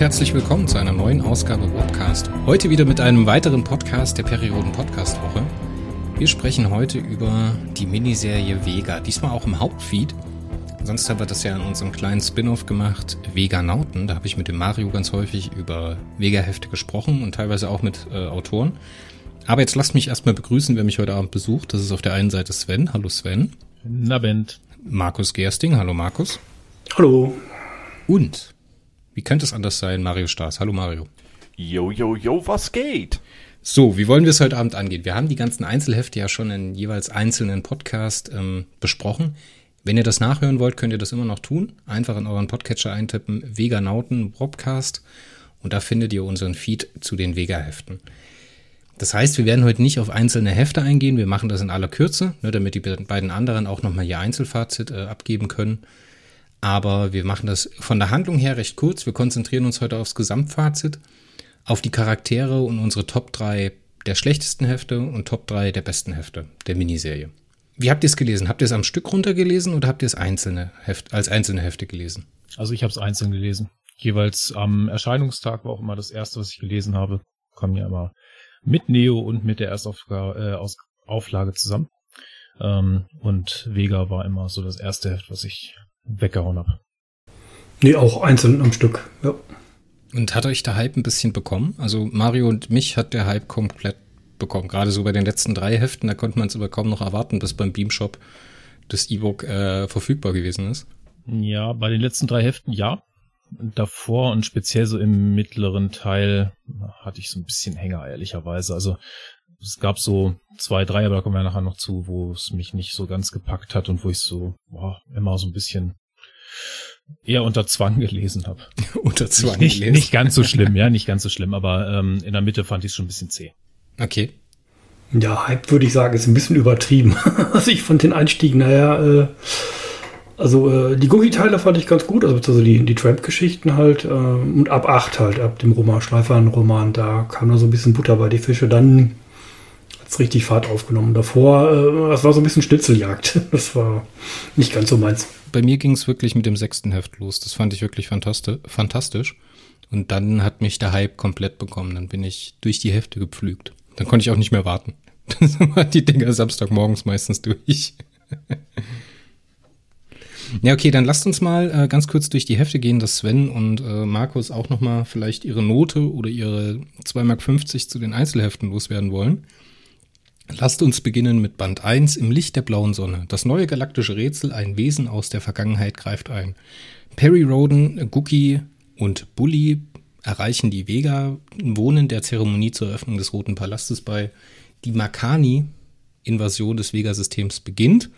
Und herzlich willkommen zu einer neuen Ausgabe Wobcast. Heute wieder mit einem weiteren Podcast der Perioden Podcast Woche. Wir sprechen heute über die Miniserie Vega, diesmal auch im Hauptfeed. Sonst haben wir das ja in unserem kleinen Spin-off gemacht, Vega Nauten. Da habe ich mit dem Mario ganz häufig über Vega-Hefte gesprochen und teilweise auch mit äh, Autoren. Aber jetzt lasst mich erstmal begrüßen, wer mich heute Abend besucht. Das ist auf der einen Seite Sven. Hallo Sven. Na Bent. Markus Gersting. Hallo Markus. Hallo. Und, wie könnte es anders sein, Mario Staas. Hallo Mario. Jo, jo, jo, was geht? So, wie wollen wir es heute Abend angehen? Wir haben die ganzen Einzelhefte ja schon in jeweils einzelnen Podcast ähm, besprochen. Wenn ihr das nachhören wollt, könnt ihr das immer noch tun. Einfach in euren Podcatcher eintippen, Veganauten Podcast und da findet ihr unseren Feed zu den Vega-Heften. Das heißt, wir werden heute nicht auf einzelne Hefte eingehen, wir machen das in aller Kürze, ne, damit die beiden anderen auch nochmal ihr Einzelfazit äh, abgeben können. Aber wir machen das von der Handlung her recht kurz. Wir konzentrieren uns heute aufs Gesamtfazit, auf die Charaktere und unsere Top 3 der schlechtesten Hefte und Top 3 der besten Hefte der Miniserie. Wie habt ihr es gelesen? Habt ihr es am Stück runtergelesen oder habt ihr es einzelne Heft, als einzelne Hefte gelesen? Also ich habe es einzeln gelesen. Jeweils am Erscheinungstag war auch immer das erste, was ich gelesen habe. Kommen ja immer mit Neo und mit der Erstauflage äh, zusammen. Ähm, und Vega war immer so das erste Heft, was ich weggehauen habe. Nee, auch einzeln am Stück, ja. Und hat euch der Hype ein bisschen bekommen? Also Mario und mich hat der Hype komplett bekommen. Gerade so bei den letzten drei Heften, da konnte man es aber kaum noch erwarten, bis beim Beamshop das E-Book äh, verfügbar gewesen ist. Ja, bei den letzten drei Heften ja. Davor und speziell so im mittleren Teil hatte ich so ein bisschen Hänger, ehrlicherweise. Also es gab so zwei, drei, aber da kommen wir nachher noch zu, wo es mich nicht so ganz gepackt hat und wo ich so boah, immer so ein bisschen eher unter Zwang gelesen habe. unter Zwang nicht, gelesen. Nicht ganz so schlimm, ja, nicht ganz so schlimm, aber ähm, in der Mitte fand ich es schon ein bisschen zäh. Okay. Ja, Hype würde ich sagen, ist ein bisschen übertrieben. also ich fand den Einstieg, naja, äh, also äh, die Googie-Teile fand ich ganz gut, also beziehungsweise die, die Tramp-Geschichten halt. Äh, und ab 8 halt, ab dem Roman, Schleifern-Roman, da kam da so ein bisschen Butter bei die Fische. Dann es richtig Fahrt aufgenommen. Davor, äh, das war so ein bisschen Schnitzeljagd. Das war nicht ganz so meins. Bei mir ging es wirklich mit dem sechsten Heft los. Das fand ich wirklich fantastisch. Und dann hat mich der Hype komplett bekommen. Dann bin ich durch die Hefte gepflügt. Dann konnte ich auch nicht mehr warten. Dann waren die Dinger Samstagmorgens meistens durch. Ja, okay, dann lasst uns mal äh, ganz kurz durch die Hefte gehen, dass Sven und äh, Markus auch nochmal vielleicht ihre Note oder ihre 2,50 Mark zu den Einzelheften loswerden wollen. Lasst uns beginnen mit Band 1 im Licht der blauen Sonne. Das neue galaktische Rätsel, ein Wesen aus der Vergangenheit greift ein. Perry Roden, Gookie und Bully erreichen die Vega, wohnen der Zeremonie zur Eröffnung des Roten Palastes bei. Die Makani-Invasion des Vega-Systems beginnt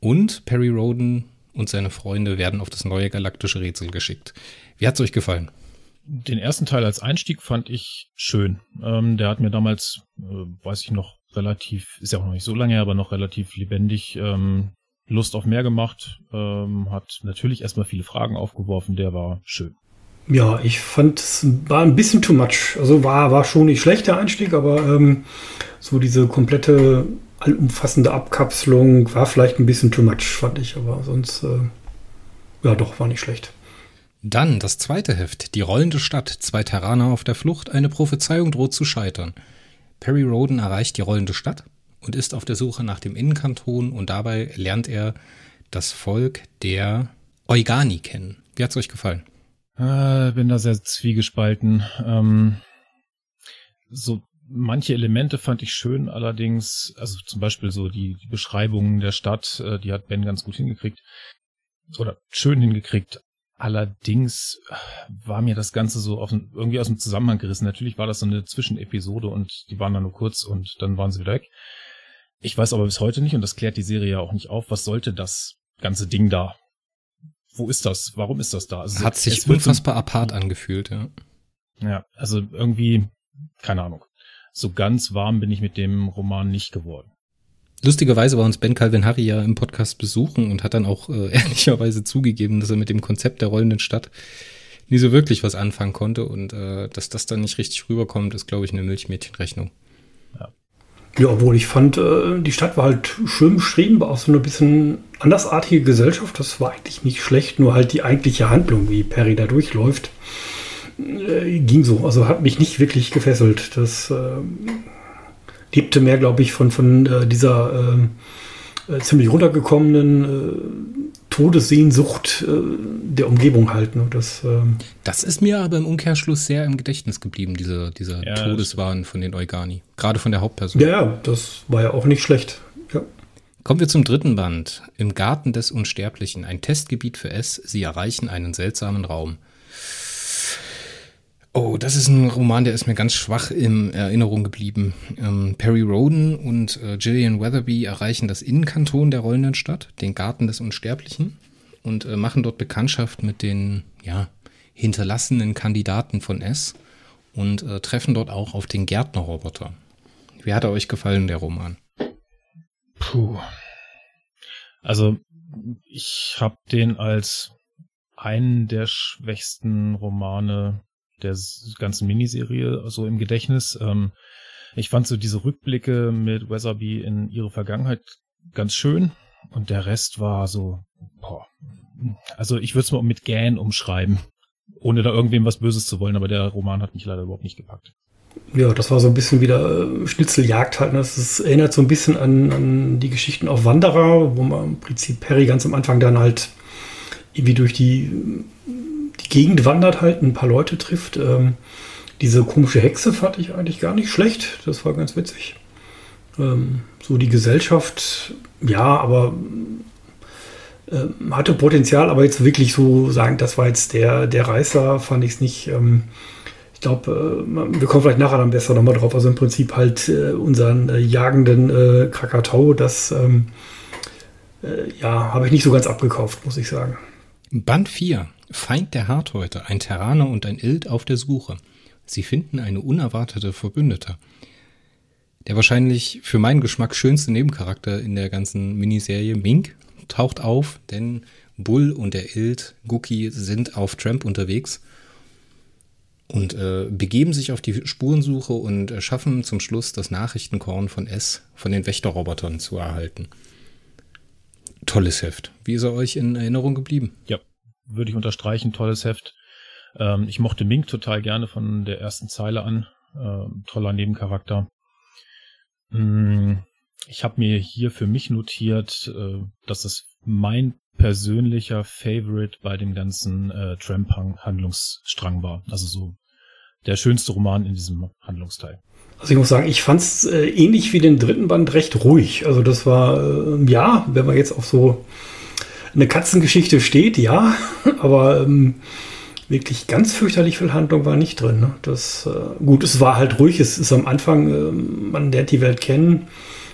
und Perry Roden und seine Freunde werden auf das neue galaktische Rätsel geschickt. Wie hat's euch gefallen? Den ersten Teil als Einstieg fand ich schön. Ähm, der hat mir damals, äh, weiß ich noch, relativ, ist ja auch noch nicht so lange, aber noch relativ lebendig ähm, Lust auf mehr gemacht. Ähm, hat natürlich erstmal viele Fragen aufgeworfen, der war schön. Ja, ich fand es war ein bisschen too much. Also war, war schon nicht schlecht der Einstieg, aber ähm, so diese komplette allumfassende Abkapselung war vielleicht ein bisschen too much, fand ich, aber sonst, äh, ja, doch, war nicht schlecht. Dann das zweite Heft, die rollende Stadt, zwei Terraner auf der Flucht, eine Prophezeiung droht zu scheitern. Perry Roden erreicht die rollende Stadt und ist auf der Suche nach dem Innenkanton und dabei lernt er das Volk der Eugani kennen. Wie hat's euch gefallen? Äh, bin da sehr zwiegespalten. Ähm, so manche Elemente fand ich schön, allerdings, also zum Beispiel so die, die Beschreibungen der Stadt, äh, die hat Ben ganz gut hingekriegt. Oder schön hingekriegt. Allerdings äh, war mir das Ganze so aus, irgendwie aus dem Zusammenhang gerissen. Natürlich war das so eine Zwischenepisode und die waren dann nur kurz und dann waren sie wieder weg. Ich weiß aber bis heute nicht, und das klärt die Serie ja auch nicht auf, was sollte das ganze Ding da? Wo ist das? Warum ist das da? Also Hat sich unfassbar apart angefühlt, ja. Ja, also irgendwie, keine Ahnung so ganz warm bin ich mit dem Roman nicht geworden. Lustigerweise war uns Ben Calvin Harry ja im Podcast besuchen und hat dann auch äh, ehrlicherweise zugegeben, dass er mit dem Konzept der rollenden Stadt nie so wirklich was anfangen konnte und äh, dass das dann nicht richtig rüberkommt, ist, glaube ich, eine Milchmädchenrechnung. Ja. obwohl ich fand, äh, die Stadt war halt schön beschrieben, war auch so eine bisschen andersartige Gesellschaft. Das war eigentlich nicht schlecht, nur halt die eigentliche Handlung, wie Perry da durchläuft äh, ging so. Also hat mich nicht wirklich gefesselt. Das äh, lebte mehr, glaube ich, von, von äh, dieser äh, äh, ziemlich runtergekommenen äh, Todessehnsucht der Umgebung halt. Ne? Das, ähm das ist mir aber im Umkehrschluss sehr im Gedächtnis geblieben, dieser, dieser ja, Todeswahn von den Eugani. Gerade von der Hauptperson. Ja, ja, das war ja auch nicht schlecht. Ja. Kommen wir zum dritten Band. Im Garten des Unsterblichen. Ein Testgebiet für S. Sie erreichen einen seltsamen Raum. Oh, das ist ein Roman, der ist mir ganz schwach in Erinnerung geblieben. Ähm, Perry Roden und äh, Gillian Weatherby erreichen das Innenkanton der rollenden Stadt, den Garten des Unsterblichen, und äh, machen dort Bekanntschaft mit den ja, hinterlassenen Kandidaten von S und äh, treffen dort auch auf den Gärtnerroboter. Wie hat er euch gefallen, der Roman? Puh. Also, ich habe den als einen der schwächsten Romane der ganzen Miniserie so im Gedächtnis. Ähm, ich fand so diese Rückblicke mit Weatherby in ihre Vergangenheit ganz schön und der Rest war so, boah. also ich würde es mal mit Gan umschreiben, ohne da irgendwem was Böses zu wollen, aber der Roman hat mich leider überhaupt nicht gepackt. Ja, das war so ein bisschen wieder äh, Schnitzeljagd halt. Ne? Das ist, erinnert so ein bisschen an, an die Geschichten auf Wanderer, wo man im Prinzip Perry ganz am Anfang dann halt irgendwie durch die Gegend wandert halt, ein paar Leute trifft. Ähm, diese komische Hexe fand ich eigentlich gar nicht schlecht. Das war ganz witzig. Ähm, so die Gesellschaft, ja, aber äh, hatte Potenzial, aber jetzt wirklich so sagen, das war jetzt der, der Reißer, fand ich es nicht. Ähm, ich glaube, äh, wir kommen vielleicht nachher dann besser nochmal drauf. Also im Prinzip halt äh, unseren äh, jagenden äh, Krakatau, das ähm, äh, ja, habe ich nicht so ganz abgekauft, muss ich sagen. Band 4 Feind der Harthäute, ein Terraner und ein Ild auf der Suche. Sie finden eine unerwartete Verbündete. Der wahrscheinlich für meinen Geschmack schönste Nebencharakter in der ganzen Miniserie, Mink, taucht auf, denn Bull und der Ild, Guki, sind auf Tramp unterwegs und äh, begeben sich auf die Spurensuche und schaffen zum Schluss das Nachrichtenkorn von S von den Wächterrobotern zu erhalten. Tolles Heft. Wie ist er euch in Erinnerung geblieben? Ja, würde ich unterstreichen, tolles Heft. Ähm, ich mochte Mink total gerne von der ersten Zeile an. Ähm, toller Nebencharakter. Mm, ich habe mir hier für mich notiert, äh, dass es mein persönlicher Favorite bei dem ganzen äh, Tramp-Handlungsstrang war. Also so der schönste Roman in diesem Handlungsteil. Also ich muss sagen, ich fand es äh, ähnlich wie den dritten Band recht ruhig. Also das war, äh, ja, wenn man jetzt auf so eine Katzengeschichte steht, ja, aber ähm, wirklich ganz fürchterlich viel Handlung war nicht drin. Ne? Das, äh, gut, es war halt ruhig, es ist am Anfang, äh, man lernt die Welt kennen,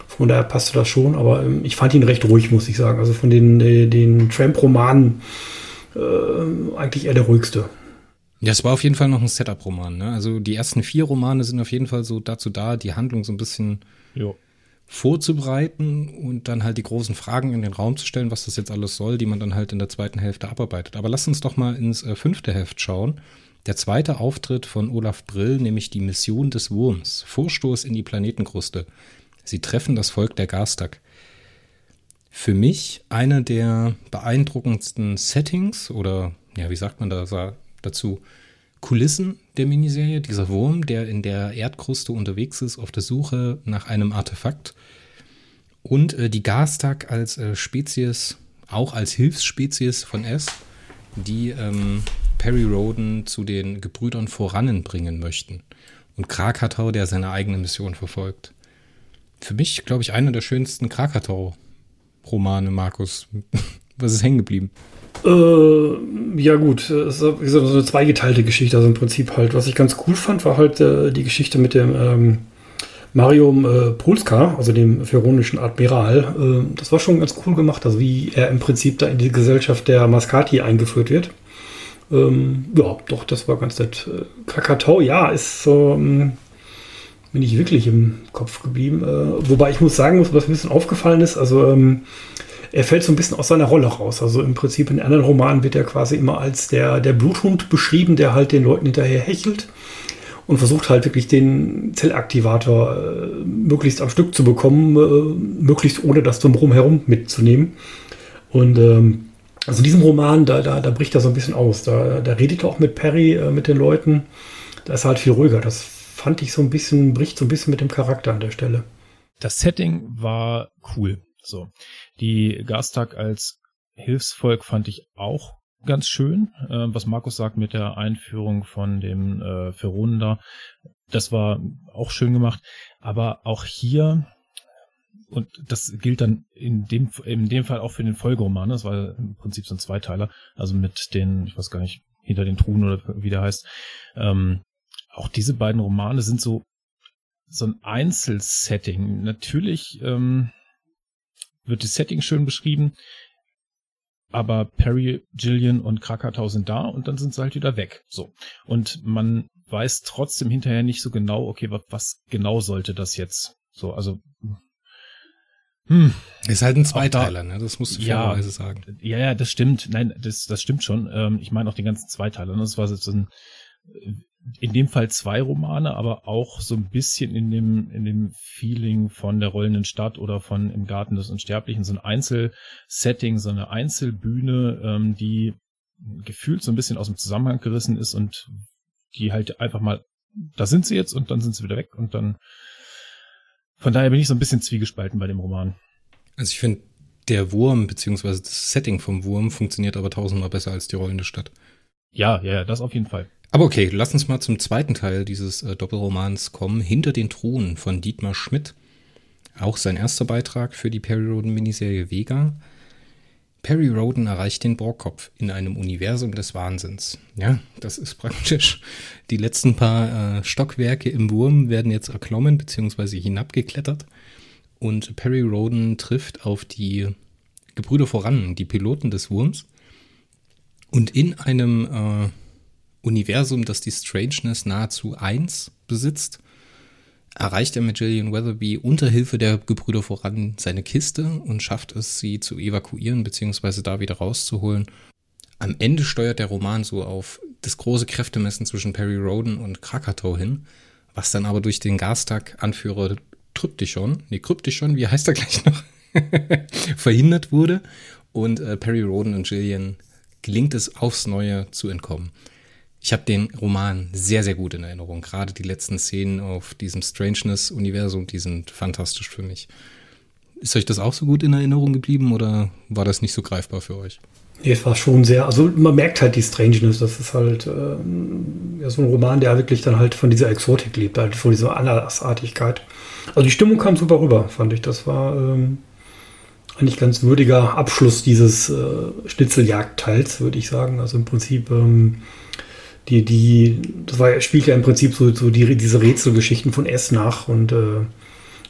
von daher passte das schon, aber ähm, ich fand ihn recht ruhig, muss ich sagen. Also von den, äh, den Tramp-Romanen äh, eigentlich eher der ruhigste. Ja, es war auf jeden Fall noch ein Setup-Roman. Ne? Also die ersten vier Romane sind auf jeden Fall so dazu da, die Handlung so ein bisschen jo vorzubereiten und dann halt die großen Fragen in den Raum zu stellen, was das jetzt alles soll, die man dann halt in der zweiten Hälfte abarbeitet. Aber lass uns doch mal ins äh, fünfte Heft schauen. Der zweite Auftritt von Olaf Brill, nämlich die Mission des Wurms. Vorstoß in die Planetenkruste. Sie treffen das Volk der Garstag. Für mich eine der beeindruckendsten Settings oder, ja, wie sagt man da dazu? Kulissen der Miniserie, dieser Wurm, der in der Erdkruste unterwegs ist, auf der Suche nach einem Artefakt. Und äh, die Gastag als äh, Spezies, auch als Hilfsspezies von S, die ähm, Perry Roden zu den Gebrüdern vorannen bringen möchten. Und Krakatau, der seine eigene Mission verfolgt. Für mich, glaube ich, einer der schönsten Krakatau-Romane, Markus. Was ist hängen geblieben? Äh, ja gut, es ist so eine zweigeteilte Geschichte. Also im Prinzip halt, was ich ganz cool fand, war halt äh, die Geschichte mit dem ähm, Marium äh, Polska, also dem feronischen Admiral. Äh, das war schon ganz cool gemacht, also wie er im Prinzip da in die Gesellschaft der Mascati eingeführt wird. Ähm, ja, doch, das war ganz nett. Äh, Krakatau, ja, ist so, ähm, bin ich wirklich im Kopf geblieben. Äh, wobei ich muss sagen, was ein bisschen aufgefallen ist, also ähm, er fällt so ein bisschen aus seiner Rolle raus. Also im Prinzip in anderen Romanen wird er quasi immer als der, der Bluthund beschrieben, der halt den Leuten hinterher hechelt und versucht halt wirklich den Zellaktivator äh, möglichst am Stück zu bekommen, äh, möglichst ohne das drumherum herum mitzunehmen. Und ähm, Also in diesem Roman, da, da, da bricht er so ein bisschen aus. Da, da redet er auch mit Perry, äh, mit den Leuten. Da ist er halt viel ruhiger. Das fand ich so ein bisschen, bricht so ein bisschen mit dem Charakter an der Stelle. Das Setting war cool. So. Die Gastag als Hilfsvolk fand ich auch ganz schön, äh, was Markus sagt mit der Einführung von dem äh, Feronen da. Das war auch schön gemacht. Aber auch hier, und das gilt dann in dem, in dem Fall auch für den Folgeroman, das war im Prinzip so ein Zweiteiler, also mit den, ich weiß gar nicht, hinter den Truhen oder wie der heißt. Ähm, auch diese beiden Romane sind so, so ein Einzelsetting. Natürlich ähm, wird das Setting schön beschrieben, aber Perry, Gillian und Krakatau sind da und dann sind sie halt wieder weg. So. Und man weiß trotzdem hinterher nicht so genau, okay, was, was genau sollte das jetzt? So, also. Hm. Ist halt ein Zweiteiler, da, ne? Das musst du ja, fairerweise sagen. Ja, ja, das stimmt. Nein, das, das stimmt schon. Ähm, ich meine auch den ganzen Zweiteiler. Ne? Das war so ein, in dem Fall zwei Romane, aber auch so ein bisschen in dem, in dem Feeling von der rollenden Stadt oder von im Garten des Unsterblichen, so ein Einzelsetting, so eine Einzelbühne, ähm, die gefühlt so ein bisschen aus dem Zusammenhang gerissen ist und die halt einfach mal, da sind sie jetzt und dann sind sie wieder weg und dann, von daher bin ich so ein bisschen zwiegespalten bei dem Roman. Also ich finde, der Wurm, beziehungsweise das Setting vom Wurm funktioniert aber tausendmal besser als die rollende Stadt. Ja, ja, das auf jeden Fall. Aber okay, lass uns mal zum zweiten Teil dieses äh, Doppelromans kommen. Hinter den Thronen von Dietmar Schmidt. Auch sein erster Beitrag für die Perry Roden Miniserie Vega. Perry Roden erreicht den Borgkopf in einem Universum des Wahnsinns. Ja, das ist praktisch. Die letzten paar äh, Stockwerke im Wurm werden jetzt erklommen bzw. hinabgeklettert. Und Perry Roden trifft auf die Gebrüder voran, die Piloten des Wurms. Und in einem äh, Universum, das die Strangeness nahezu eins besitzt, erreicht er mit Gillian Weatherby unter Hilfe der Gebrüder voran seine Kiste und schafft es, sie zu evakuieren bzw. da wieder rauszuholen. Am Ende steuert der Roman so auf das große Kräftemessen zwischen Perry Roden und Krakatow hin, was dann aber durch den Gastag-Anführer Tryptychon, nee, Kryptychon, wie heißt er gleich noch, verhindert wurde und äh, Perry Roden und Gillian gelingt es aufs Neue zu entkommen. Ich habe den Roman sehr, sehr gut in Erinnerung. Gerade die letzten Szenen auf diesem Strangeness-Universum, die sind fantastisch für mich. Ist euch das auch so gut in Erinnerung geblieben oder war das nicht so greifbar für euch? Nee, es war schon sehr, also man merkt halt die Strangeness, das ist halt äh, ja, so ein Roman, der wirklich dann halt von dieser Exotik lebt, halt von dieser Andersartigkeit. Also die Stimmung kam super rüber, fand ich. Das war ähm, eigentlich ganz würdiger Abschluss dieses äh, Schnitzeljagdteils, würde ich sagen. Also im Prinzip ähm, die, die, das war, spielt ja im Prinzip so, so die, diese Rätselgeschichten von S nach und äh,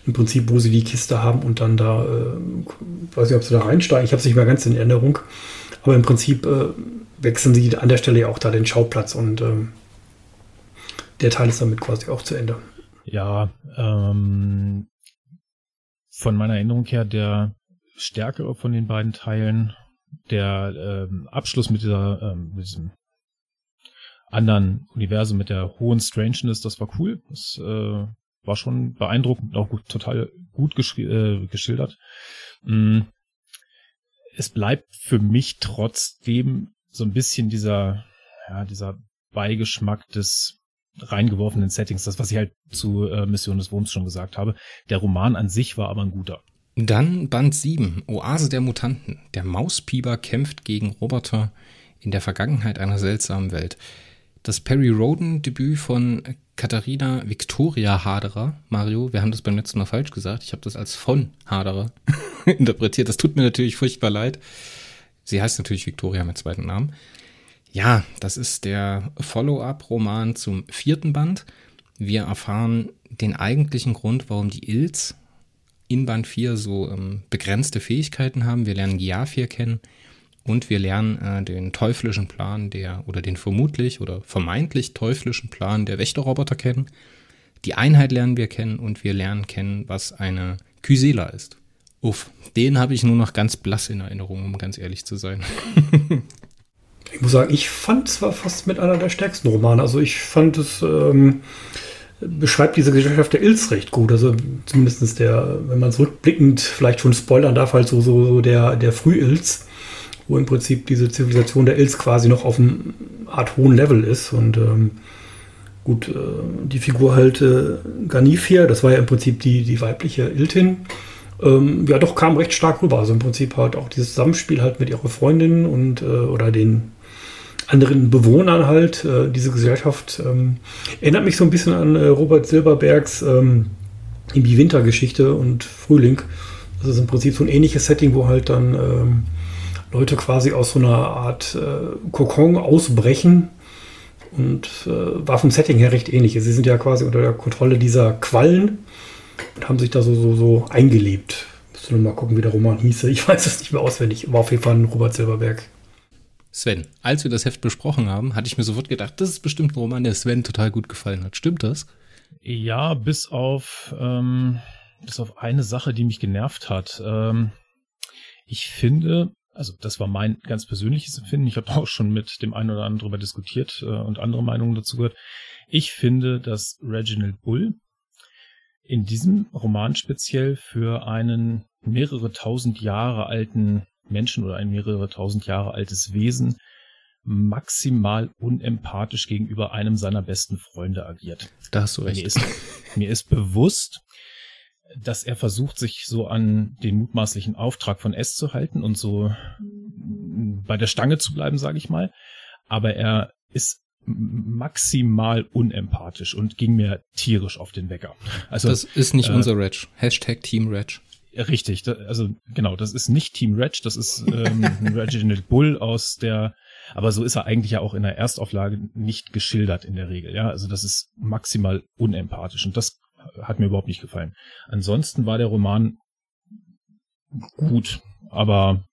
im Prinzip, wo sie die Kiste haben und dann da, äh, weiß nicht, ob sie da reinsteigen, ich habe es nicht mehr ganz in Erinnerung, aber im Prinzip äh, wechseln sie an der Stelle ja auch da den Schauplatz und äh, der Teil ist damit quasi auch zu Ende. Ja, ähm, von meiner Erinnerung her der stärkere von den beiden Teilen, der ähm, Abschluss mit dieser, ähm, mit diesem anderen Universum mit der hohen Strangeness, das war cool. Das äh, war schon beeindruckend, auch gut, total gut äh, geschildert. Mm. Es bleibt für mich trotzdem so ein bisschen dieser, ja, dieser Beigeschmack des reingeworfenen Settings, das, was ich halt zu äh, Mission des Wurms schon gesagt habe. Der Roman an sich war aber ein guter. Dann Band 7, Oase der Mutanten. Der Mauspieper kämpft gegen Roboter in der Vergangenheit einer seltsamen Welt. Das Perry Roden-Debüt von Katharina Victoria Haderer. Mario, wir haben das beim letzten Mal falsch gesagt. Ich habe das als von Haderer interpretiert. Das tut mir natürlich furchtbar leid. Sie heißt natürlich Victoria mit zweiten Namen. Ja, das ist der Follow-up-Roman zum vierten Band. Wir erfahren den eigentlichen Grund, warum die Ilz in Band 4 so ähm, begrenzte Fähigkeiten haben. Wir lernen Giafir kennen und wir lernen äh, den teuflischen Plan der, oder den vermutlich oder vermeintlich teuflischen Plan der Wächterroboter kennen. Die Einheit lernen wir kennen und wir lernen kennen, was eine Kysela ist. Uff, den habe ich nur noch ganz blass in Erinnerung, um ganz ehrlich zu sein. ich muss sagen, ich fand es war fast mit einer der stärksten Romane. Also ich fand es ähm, beschreibt diese Gesellschaft der Ilz recht gut. Also zumindest der, wenn man es rückblickend vielleicht schon spoilern darf, halt so, so, so der, der Früh-Ilz wo im Prinzip diese Zivilisation der Ils quasi noch auf einem Art hohen Level ist. Und ähm, gut, äh, die Figur halt äh, Ganifia, das war ja im Prinzip die, die weibliche Iltin, ähm, ja doch kam recht stark rüber. Also im Prinzip halt auch dieses Zusammenspiel halt mit ihrer Freundin und äh, oder den anderen Bewohnern halt, äh, diese Gesellschaft. Ähm, erinnert mich so ein bisschen an äh, Robert Silberbergs ähm, die Wintergeschichte und Frühling. Das ist im Prinzip so ein ähnliches Setting, wo halt dann ähm, Leute quasi aus so einer Art äh, Kokon ausbrechen. Und äh, war vom Setting her recht ähnlich. Sie sind ja quasi unter der Kontrolle dieser Quallen und haben sich da so, so, so eingelebt. Müsste nur mal gucken, wie der Roman hieße. Ich weiß es nicht mehr auswendig. War auf jeden Fall ein Robert Silberberg. Sven, als wir das Heft besprochen haben, hatte ich mir sofort gedacht, das ist bestimmt ein Roman, der Sven total gut gefallen hat. Stimmt das? Ja, bis auf, ähm, bis auf eine Sache, die mich genervt hat. Ähm, ich finde, also das war mein ganz persönliches Empfinden. Ich habe auch schon mit dem einen oder anderen darüber diskutiert äh, und andere Meinungen dazu gehört. Ich finde, dass Reginald Bull in diesem Roman speziell für einen mehrere tausend Jahre alten Menschen oder ein mehrere tausend Jahre altes Wesen maximal unempathisch gegenüber einem seiner besten Freunde agiert. Da hast du recht. Mir ist, mir ist bewusst, dass er versucht, sich so an den mutmaßlichen Auftrag von S zu halten und so bei der Stange zu bleiben, sage ich mal. Aber er ist maximal unempathisch und ging mir tierisch auf den Wecker. Also das ist nicht äh, unser Reg. Hashtag Team Reg. Richtig, da, also genau, das ist nicht Team Reg, das ist ähm, Reginald Bull aus der, aber so ist er eigentlich ja auch in der Erstauflage nicht geschildert in der Regel, ja, also das ist maximal unempathisch und das hat mir überhaupt nicht gefallen. Ansonsten war der Roman gut, aber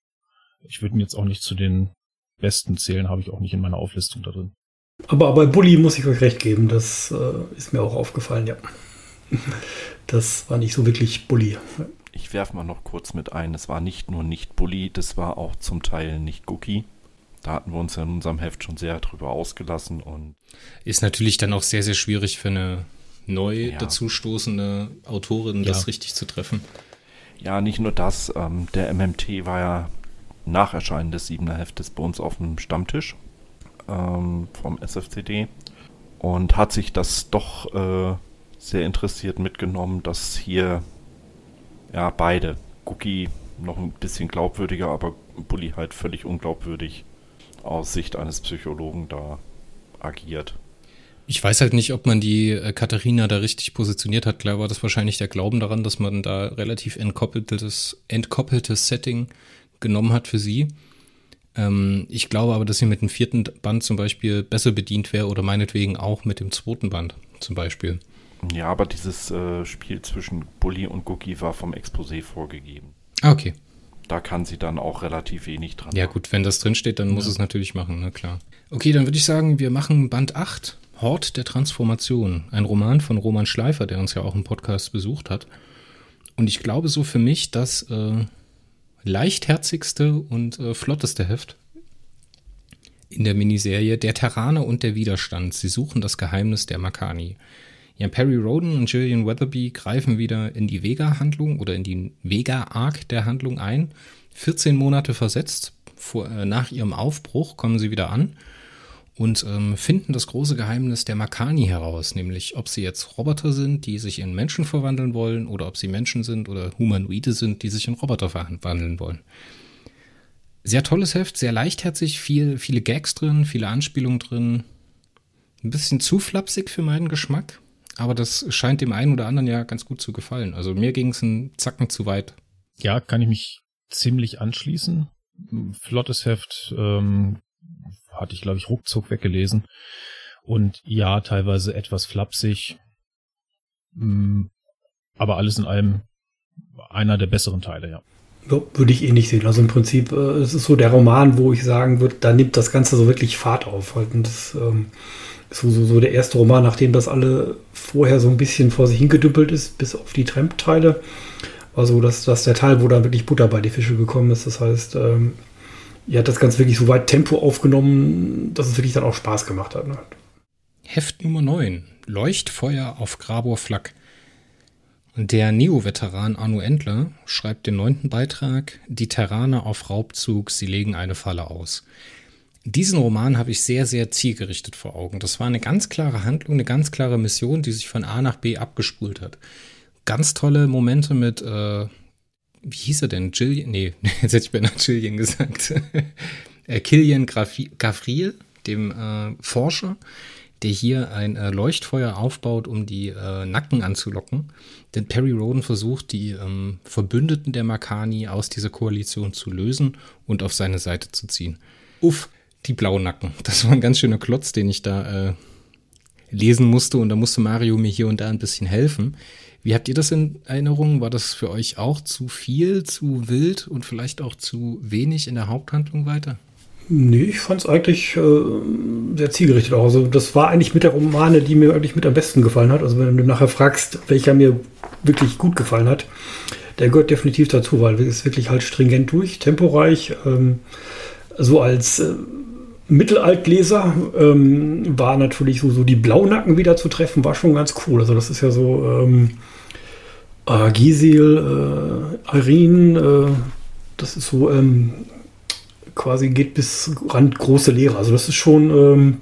ich würde ihn jetzt auch nicht zu den besten zählen, habe ich auch nicht in meiner Auflistung da drin. Aber bei Bully muss ich euch recht geben, das äh, ist mir auch aufgefallen, ja. Das war nicht so wirklich Bully. Ich werfe mal noch kurz mit ein, es war nicht nur nicht Bully, das war auch zum Teil nicht Cookie. Da hatten wir uns ja in unserem Heft schon sehr drüber ausgelassen und. Ist natürlich dann auch sehr, sehr schwierig für eine neu ja. dazustoßende Autorin, ja. das richtig zu treffen. Ja, nicht nur das. Ähm, der MMT war ja nach Erscheinen des Siebener Heftes bei uns auf dem Stammtisch ähm, vom SFCD und hat sich das doch äh, sehr interessiert mitgenommen, dass hier ja beide, Cookie noch ein bisschen glaubwürdiger, aber Bully halt völlig unglaubwürdig aus Sicht eines Psychologen da agiert. Ich weiß halt nicht, ob man die äh, Katharina da richtig positioniert hat. Klar war das wahrscheinlich der Glauben daran, dass man da relativ entkoppeltes, entkoppeltes Setting genommen hat für sie. Ähm, ich glaube aber, dass sie mit dem vierten Band zum Beispiel besser bedient wäre oder meinetwegen auch mit dem zweiten Band zum Beispiel. Ja, aber dieses äh, Spiel zwischen Bully und Cookie war vom Exposé vorgegeben. Ah, okay. Da kann sie dann auch relativ wenig dran. Ja, gut, wenn das drinsteht, dann ja. muss es natürlich machen, na klar. Okay, dann würde ich sagen, wir machen Band 8, Hort der Transformation. Ein Roman von Roman Schleifer, der uns ja auch im Podcast besucht hat. Und ich glaube so für mich, das äh, leichtherzigste und äh, flotteste Heft in der Miniserie Der Terraner und der Widerstand. Sie suchen das Geheimnis der Makani. Ja, Perry Roden und Gillian Weatherby greifen wieder in die Vega-Handlung oder in die Vega-Arc der Handlung ein. 14 Monate versetzt, vor, äh, nach ihrem Aufbruch kommen sie wieder an und ähm, finden das große Geheimnis der Makani heraus, nämlich ob sie jetzt Roboter sind, die sich in Menschen verwandeln wollen, oder ob sie Menschen sind oder Humanoide sind, die sich in Roboter verwandeln wollen. Sehr tolles Heft, sehr leichtherzig, viel, viele Gags drin, viele Anspielungen drin. Ein bisschen zu flapsig für meinen Geschmack, aber das scheint dem einen oder anderen ja ganz gut zu gefallen. Also mir ging es einen Zacken zu weit. Ja, kann ich mich ziemlich anschließen. Flottes Heft, ähm, hatte ich, glaube ich, ruckzuck weggelesen. Und ja, teilweise etwas flapsig. Mm, aber alles in allem einer der besseren Teile, ja. Würde ich eh nicht sehen. Also im Prinzip, äh, es ist so der Roman, wo ich sagen würde, da nimmt das Ganze so wirklich Fahrt auf. Halt. Und das ähm, so, so, so der erste Roman, nachdem das alle vorher so ein bisschen vor sich hingedüppelt ist, bis auf die Tramp-Teile, war so, dass, dass der Teil, wo dann wirklich Butter bei die Fische gekommen ist. Das heißt, ähm, ihr hat das Ganze wirklich so weit Tempo aufgenommen, dass es wirklich dann auch Spaß gemacht hat. Ne? Heft Nummer 9. Leuchtfeuer auf Grabor Flak. Der Neo-Veteran Arno Endler schreibt den neunten Beitrag Die Terraner auf Raubzug, sie legen eine Falle aus. Diesen Roman habe ich sehr, sehr zielgerichtet vor Augen. Das war eine ganz klare Handlung, eine ganz klare Mission, die sich von A nach B abgespult hat. Ganz tolle Momente mit, äh, wie hieß er denn? Jillian? Nee, jetzt hätte ich beinahe Jillian gesagt. äh, Killian Gavriel, dem äh, Forscher, der hier ein äh, Leuchtfeuer aufbaut, um die äh, Nacken anzulocken. Denn Perry Roden versucht, die ähm, Verbündeten der Makani aus dieser Koalition zu lösen und auf seine Seite zu ziehen. Uff, die Blaunacken. Das war ein ganz schöner Klotz, den ich da äh, lesen musste und da musste Mario mir hier und da ein bisschen helfen. Wie habt ihr das in Erinnerung? War das für euch auch zu viel, zu wild und vielleicht auch zu wenig in der Haupthandlung weiter? Nee, ich fand es eigentlich äh, sehr zielgerichtet auch. Also das war eigentlich mit der Romane, die mir eigentlich mit am besten gefallen hat. Also wenn du nachher fragst, welcher mir wirklich gut gefallen hat, der gehört definitiv dazu, weil es wirklich halt stringent durch, temporeich. Ähm, so als äh, Mittelaltleser ähm, war natürlich so, so die Blaunacken wieder zu treffen, war schon ganz cool. Also das ist ja so ähm, äh, äh, Irene, äh, das ist so ähm, quasi geht bis Rand große Lehre. Also das ist schon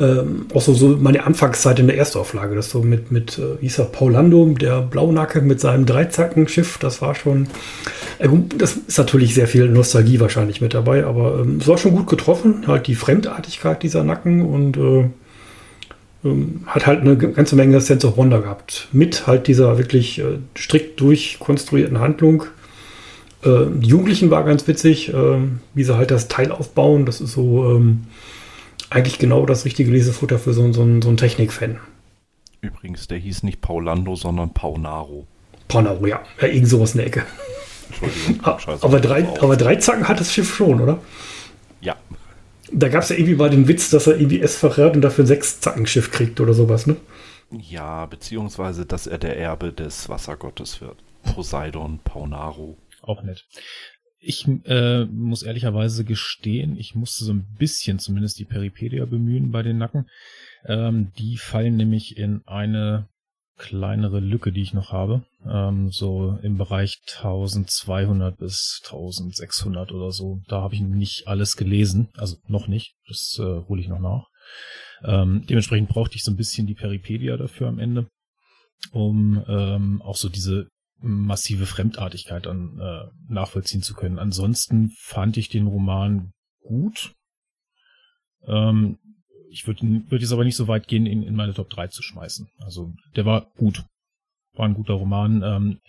ähm, ähm, auch so, so meine Anfangszeit in der Erstauflage. Das so mit, mit äh, wie hieß er, Paulando, der Blaunacke mit seinem Dreizackenschiff, das war schon, äh, das ist natürlich sehr viel Nostalgie wahrscheinlich mit dabei, aber ähm, es war schon gut getroffen, halt die Fremdartigkeit dieser Nacken und äh, ähm, hat halt eine ganze Menge Sense of Wonder gehabt. Mit halt dieser wirklich äh, strikt durchkonstruierten Handlung äh, die Jugendlichen war ganz witzig, äh, wie sie halt das Teil aufbauen. Das ist so ähm, eigentlich genau das richtige Lesefutter für so, so, so einen Technik-Fan. Übrigens, der hieß nicht Paulando, sondern Paunaro. Paunaro, ja. ja irgend sowas in der Ecke. Entschuldigung. Ah, aber, drei, aber drei Zacken hat das Schiff schon, oder? Ja. Da gab es ja irgendwie mal den Witz, dass er irgendwie S verrät und dafür ein Sechs-Zacken-Schiff kriegt oder sowas, ne? Ja, beziehungsweise, dass er der Erbe des Wassergottes wird. Poseidon Paunaro auch nett. Ich äh, muss ehrlicherweise gestehen, ich musste so ein bisschen zumindest die Peripedia bemühen bei den Nacken. Ähm, die fallen nämlich in eine kleinere Lücke, die ich noch habe. Ähm, so im Bereich 1200 bis 1600 oder so. Da habe ich nicht alles gelesen. Also noch nicht. Das äh, hole ich noch nach. Ähm, dementsprechend brauchte ich so ein bisschen die Peripedia dafür am Ende, um ähm, auch so diese massive Fremdartigkeit dann äh, nachvollziehen zu können. Ansonsten fand ich den Roman gut. Ähm, ich würde würd jetzt aber nicht so weit gehen, ihn in meine Top 3 zu schmeißen. Also der war gut. War ein guter Roman. Ähm,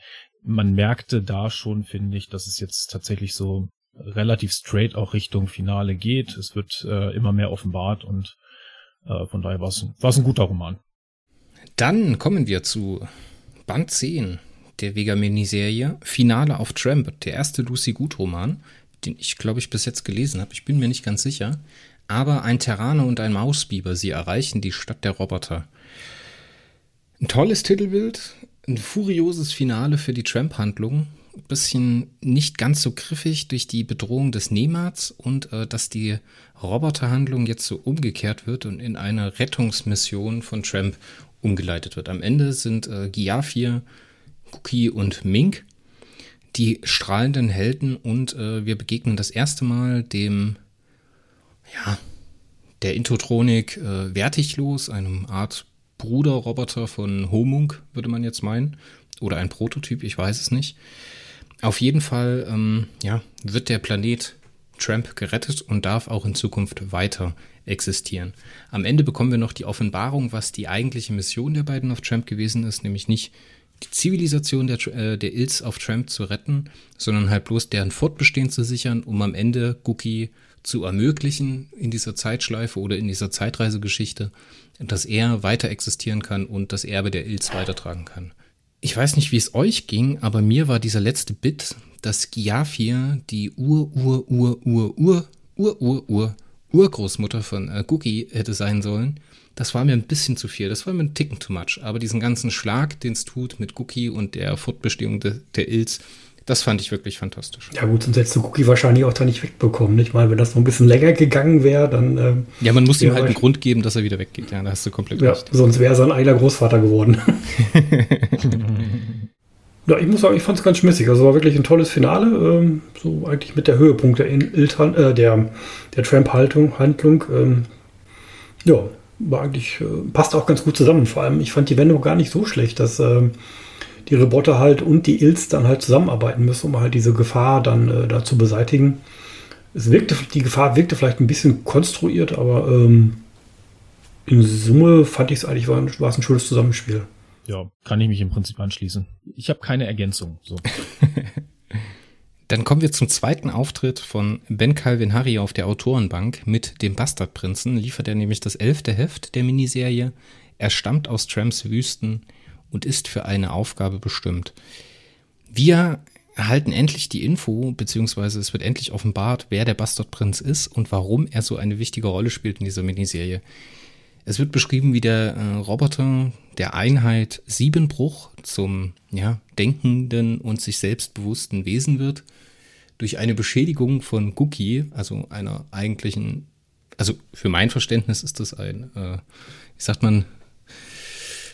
man merkte da schon, finde ich, dass es jetzt tatsächlich so relativ straight auch Richtung Finale geht. Es wird äh, immer mehr offenbart und äh, von daher war es ein guter Roman. Dann kommen wir zu Band 10 der Vega-Miniserie Finale auf Tramp, der erste Lucy Gut-Roman, den ich, glaube ich, bis jetzt gelesen habe. Ich bin mir nicht ganz sicher. Aber ein Terraner und ein Mausbiber, sie erreichen die Stadt der Roboter. Ein tolles Titelbild, ein furioses Finale für die Tramp-Handlung. Bisschen nicht ganz so griffig durch die Bedrohung des Nemats und äh, dass die Roboterhandlung jetzt so umgekehrt wird und in eine Rettungsmission von Tramp umgeleitet wird. Am Ende sind äh, Giafir Cookie und Mink, die strahlenden Helden und äh, wir begegnen das erste Mal dem, ja, der Intotronik äh, Wertiglos, einem Art Bruderroboter von Homunk, würde man jetzt meinen. Oder ein Prototyp, ich weiß es nicht. Auf jeden Fall, ähm, ja, wird der Planet Tramp gerettet und darf auch in Zukunft weiter existieren. Am Ende bekommen wir noch die Offenbarung, was die eigentliche Mission der beiden auf Tramp gewesen ist, nämlich nicht die Zivilisation der, äh, der Ills auf Tramp zu retten, sondern halt bloß deren Fortbestehen zu sichern, um am Ende Cookie zu ermöglichen in dieser Zeitschleife oder in dieser Zeitreisegeschichte, dass er weiter existieren kann und das Erbe der Ills weitertragen kann. Ich weiß nicht, wie es euch ging, aber mir war dieser letzte Bit, dass Giafir die Ur-Ur-Ur-Ur-Ur-Ur-Ur Urgroßmutter von äh, Cookie hätte sein sollen, das war mir ein bisschen zu viel. Das war mir ein Ticken too much. Aber diesen ganzen Schlag, den es tut mit Cookie und der Fortbestehung de, der Ills, Das fand ich wirklich fantastisch. Ja gut, sonst hättest du Cookie wahrscheinlich auch da nicht wegbekommen. Ich meine, wenn das noch ein bisschen länger gegangen wäre, dann... Ähm, ja, man muss ihm halt einen Grund geben, dass er wieder weggeht. Ja, da hast du komplett ja, recht. Sonst wäre er sein eigener Großvater geworden. ja, ich muss sagen, ich fand es ganz schmissig. Also war wirklich ein tolles Finale. Ähm, so eigentlich mit der Höhepunkt der, Iltan, äh, der, der Tramp-Haltung. Handlung. Ähm, ja, war eigentlich, äh, passt auch ganz gut zusammen. Vor allem, ich fand die Wendung gar nicht so schlecht, dass... Äh, die Roboter halt und die Ills dann halt zusammenarbeiten müssen, um halt diese Gefahr dann äh, da zu beseitigen. Es wirkte, die Gefahr wirkte vielleicht ein bisschen konstruiert, aber ähm, in Summe fand ich es eigentlich, war, war es ein schönes Zusammenspiel. Ja, kann ich mich im Prinzip anschließen. Ich habe keine Ergänzung. So. Dann kommen wir zum zweiten Auftritt von Ben Calvin Harry auf der Autorenbank mit dem Bastardprinzen. Liefert er nämlich das elfte Heft der Miniserie. Er stammt aus Tramps Wüsten und ist für eine Aufgabe bestimmt. Wir erhalten endlich die Info, beziehungsweise es wird endlich offenbart, wer der Bastardprinz ist und warum er so eine wichtige Rolle spielt in dieser Miniserie. Es wird beschrieben, wie der äh, Roboter der Einheit Siebenbruch zum ja, denkenden und sich selbstbewussten Wesen wird. Durch eine Beschädigung von Gookie, also einer eigentlichen, also für mein Verständnis ist das ein, äh, wie sagt man,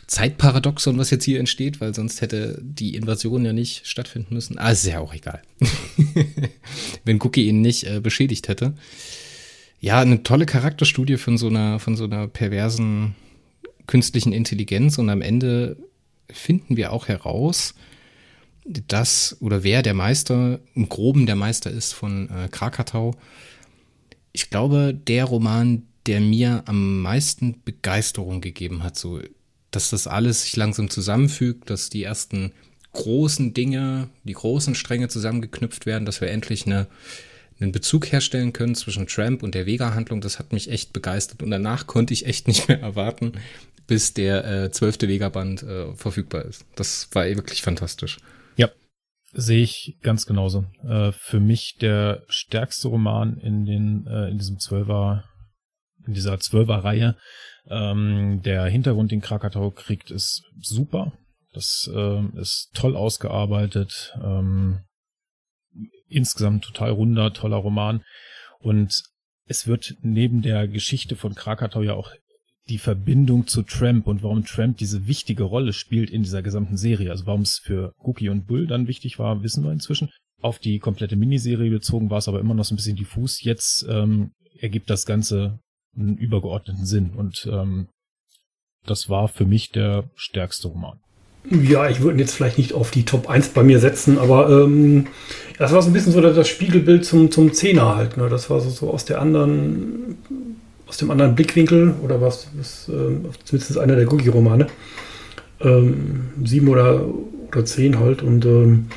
Zeitparadoxon, was jetzt hier entsteht, weil sonst hätte die Invasion ja nicht stattfinden müssen. Ah, ist ja auch egal. Wenn Cookie ihn nicht äh, beschädigt hätte. Ja, eine tolle Charakterstudie von so einer, von so einer perversen künstlichen Intelligenz und am Ende finden wir auch heraus, dass oder wer der Meister, im Groben der Meister ist von äh, Krakatau. Ich glaube, der Roman, der mir am meisten Begeisterung gegeben hat, so dass das alles sich langsam zusammenfügt, dass die ersten großen Dinge, die großen Stränge zusammengeknüpft werden, dass wir endlich eine, einen Bezug herstellen können zwischen Tramp und der Vega-Handlung. Das hat mich echt begeistert und danach konnte ich echt nicht mehr erwarten, bis der äh, zwölfte äh, Vega-Band äh, verfügbar ist. Das war wirklich fantastisch. Sehe ich ganz genauso. Äh, für mich der stärkste Roman in den äh, in diesem Zwölfer in dieser Zwölfer-Reihe ähm, der Hintergrund, den Krakatau kriegt, ist super. Das ähm, ist toll ausgearbeitet. Ähm, insgesamt total runder, toller Roman. Und es wird neben der Geschichte von Krakatau ja auch die Verbindung zu Tramp und warum Tramp diese wichtige Rolle spielt in dieser gesamten Serie. Also warum es für Cookie und Bull dann wichtig war, wissen wir inzwischen. Auf die komplette Miniserie bezogen war es aber immer noch so ein bisschen diffus. Jetzt ähm, ergibt das Ganze einen übergeordneten Sinn. Und ähm, das war für mich der stärkste Roman. Ja, ich würde jetzt vielleicht nicht auf die Top 1 bei mir setzen, aber ähm, das war so ein bisschen so das Spiegelbild zum, zum Zehner halt. Ne? Das war so, so aus der anderen, aus dem anderen Blickwinkel oder was, was äh, zumindest einer der Gugi-Romane. Ähm, sieben oder, oder zehn halt und ähm,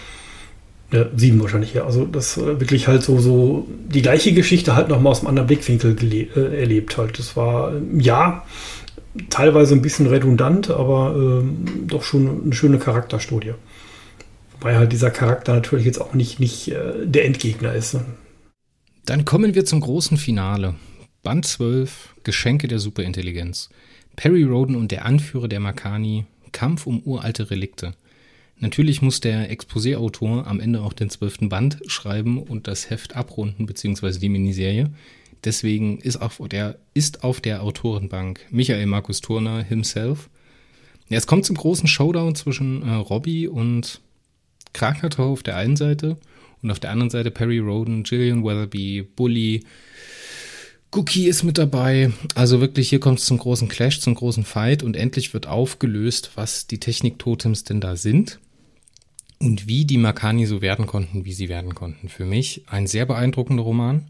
ja, sieben wahrscheinlich, ja. Also das äh, wirklich halt so, so die gleiche Geschichte halt nochmal aus einem anderen Blickwinkel äh, erlebt halt. Das war, äh, ja, teilweise ein bisschen redundant, aber äh, doch schon eine schöne Charakterstudie. Weil halt dieser Charakter natürlich jetzt auch nicht, nicht äh, der Endgegner ist. Ne? Dann kommen wir zum großen Finale. Band 12, Geschenke der Superintelligenz. Perry Roden und der Anführer der Makani, Kampf um uralte Relikte. Natürlich muss der Exposé-Autor am Ende auch den zwölften Band schreiben und das Heft abrunden, beziehungsweise die Miniserie. Deswegen ist auf der, ist auf der Autorenbank Michael Markus Turner himself. Ja, es kommt zum großen Showdown zwischen äh, Robbie und Krakatow auf der einen Seite und auf der anderen Seite Perry Roden, Gillian Weatherby, Bully, Cookie ist mit dabei. Also wirklich, hier kommt es zum großen Clash, zum großen Fight und endlich wird aufgelöst, was die Technik-Totems denn da sind und wie die Makani so werden konnten, wie sie werden konnten. Für mich ein sehr beeindruckender Roman,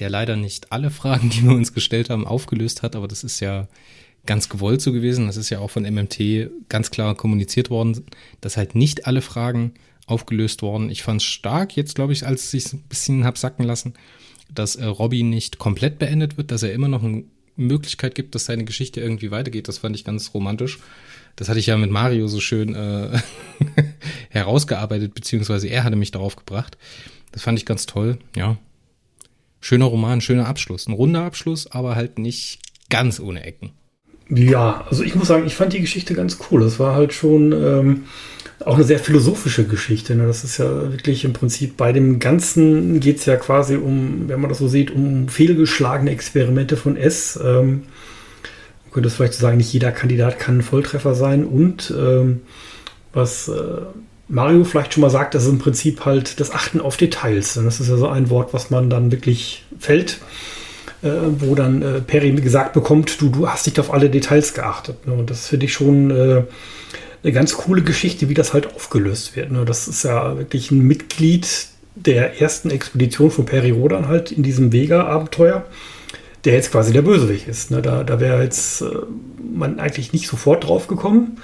der leider nicht alle Fragen, die wir uns gestellt haben, aufgelöst hat, aber das ist ja ganz gewollt so gewesen. Das ist ja auch von MMT ganz klar kommuniziert worden, dass halt nicht alle Fragen aufgelöst worden. Ich fand es stark, jetzt glaube ich, als ich es ein bisschen hab sacken lassen, dass äh, Robbie nicht komplett beendet wird, dass er immer noch eine Möglichkeit gibt, dass seine Geschichte irgendwie weitergeht. Das fand ich ganz romantisch. Das hatte ich ja mit Mario so schön äh, herausgearbeitet, beziehungsweise er hatte mich darauf gebracht. Das fand ich ganz toll, ja. Schöner Roman, schöner Abschluss. Ein runder Abschluss, aber halt nicht ganz ohne Ecken. Ja, also ich muss sagen, ich fand die Geschichte ganz cool. Es war halt schon, ähm, auch eine sehr philosophische Geschichte. Ne? Das ist ja wirklich im Prinzip bei dem Ganzen geht es ja quasi um, wenn man das so sieht, um fehlgeschlagene Experimente von S. Ähm, man könnte es vielleicht so sagen, nicht jeder Kandidat kann ein Volltreffer sein. Und ähm, was äh, Mario vielleicht schon mal sagt, das ist im Prinzip halt das Achten auf Details. Und das ist ja so ein Wort, was man dann wirklich fällt. Äh, wo dann äh, Perry gesagt bekommt, du, du hast nicht auf alle Details geachtet. Ne? Und das finde ich schon äh, eine ganz coole Geschichte, wie das halt aufgelöst wird. Ne? Das ist ja wirklich ein Mitglied der ersten Expedition von Perry Rodan halt in diesem Vega-Abenteuer, der jetzt quasi der Bösewicht ist. Ne? Da, da wäre jetzt äh, man eigentlich nicht sofort drauf gekommen.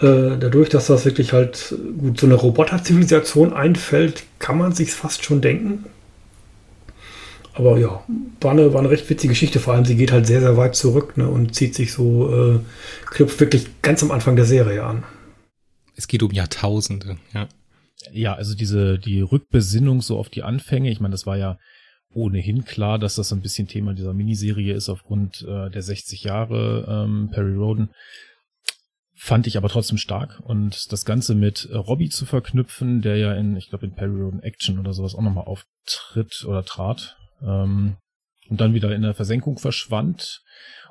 Äh, dadurch, dass das wirklich halt gut so eine Roboter-Zivilisation einfällt, kann man sich fast schon denken. Aber ja, war eine, war eine recht witzige Geschichte. Vor allem, sie geht halt sehr, sehr weit zurück ne, und zieht sich so, äh, knüpft wirklich ganz am Anfang der Serie an. Es geht um Jahrtausende, ja. Ja, also diese, die Rückbesinnung so auf die Anfänge. Ich meine, das war ja ohnehin klar, dass das ein bisschen Thema dieser Miniserie ist aufgrund äh, der 60 Jahre ähm, Perry Roden. Fand ich aber trotzdem stark. Und das Ganze mit äh, Robbie zu verknüpfen, der ja in, ich glaube, in Perry Roden Action oder sowas auch nochmal auftritt oder trat, ähm, und dann wieder in der Versenkung verschwand.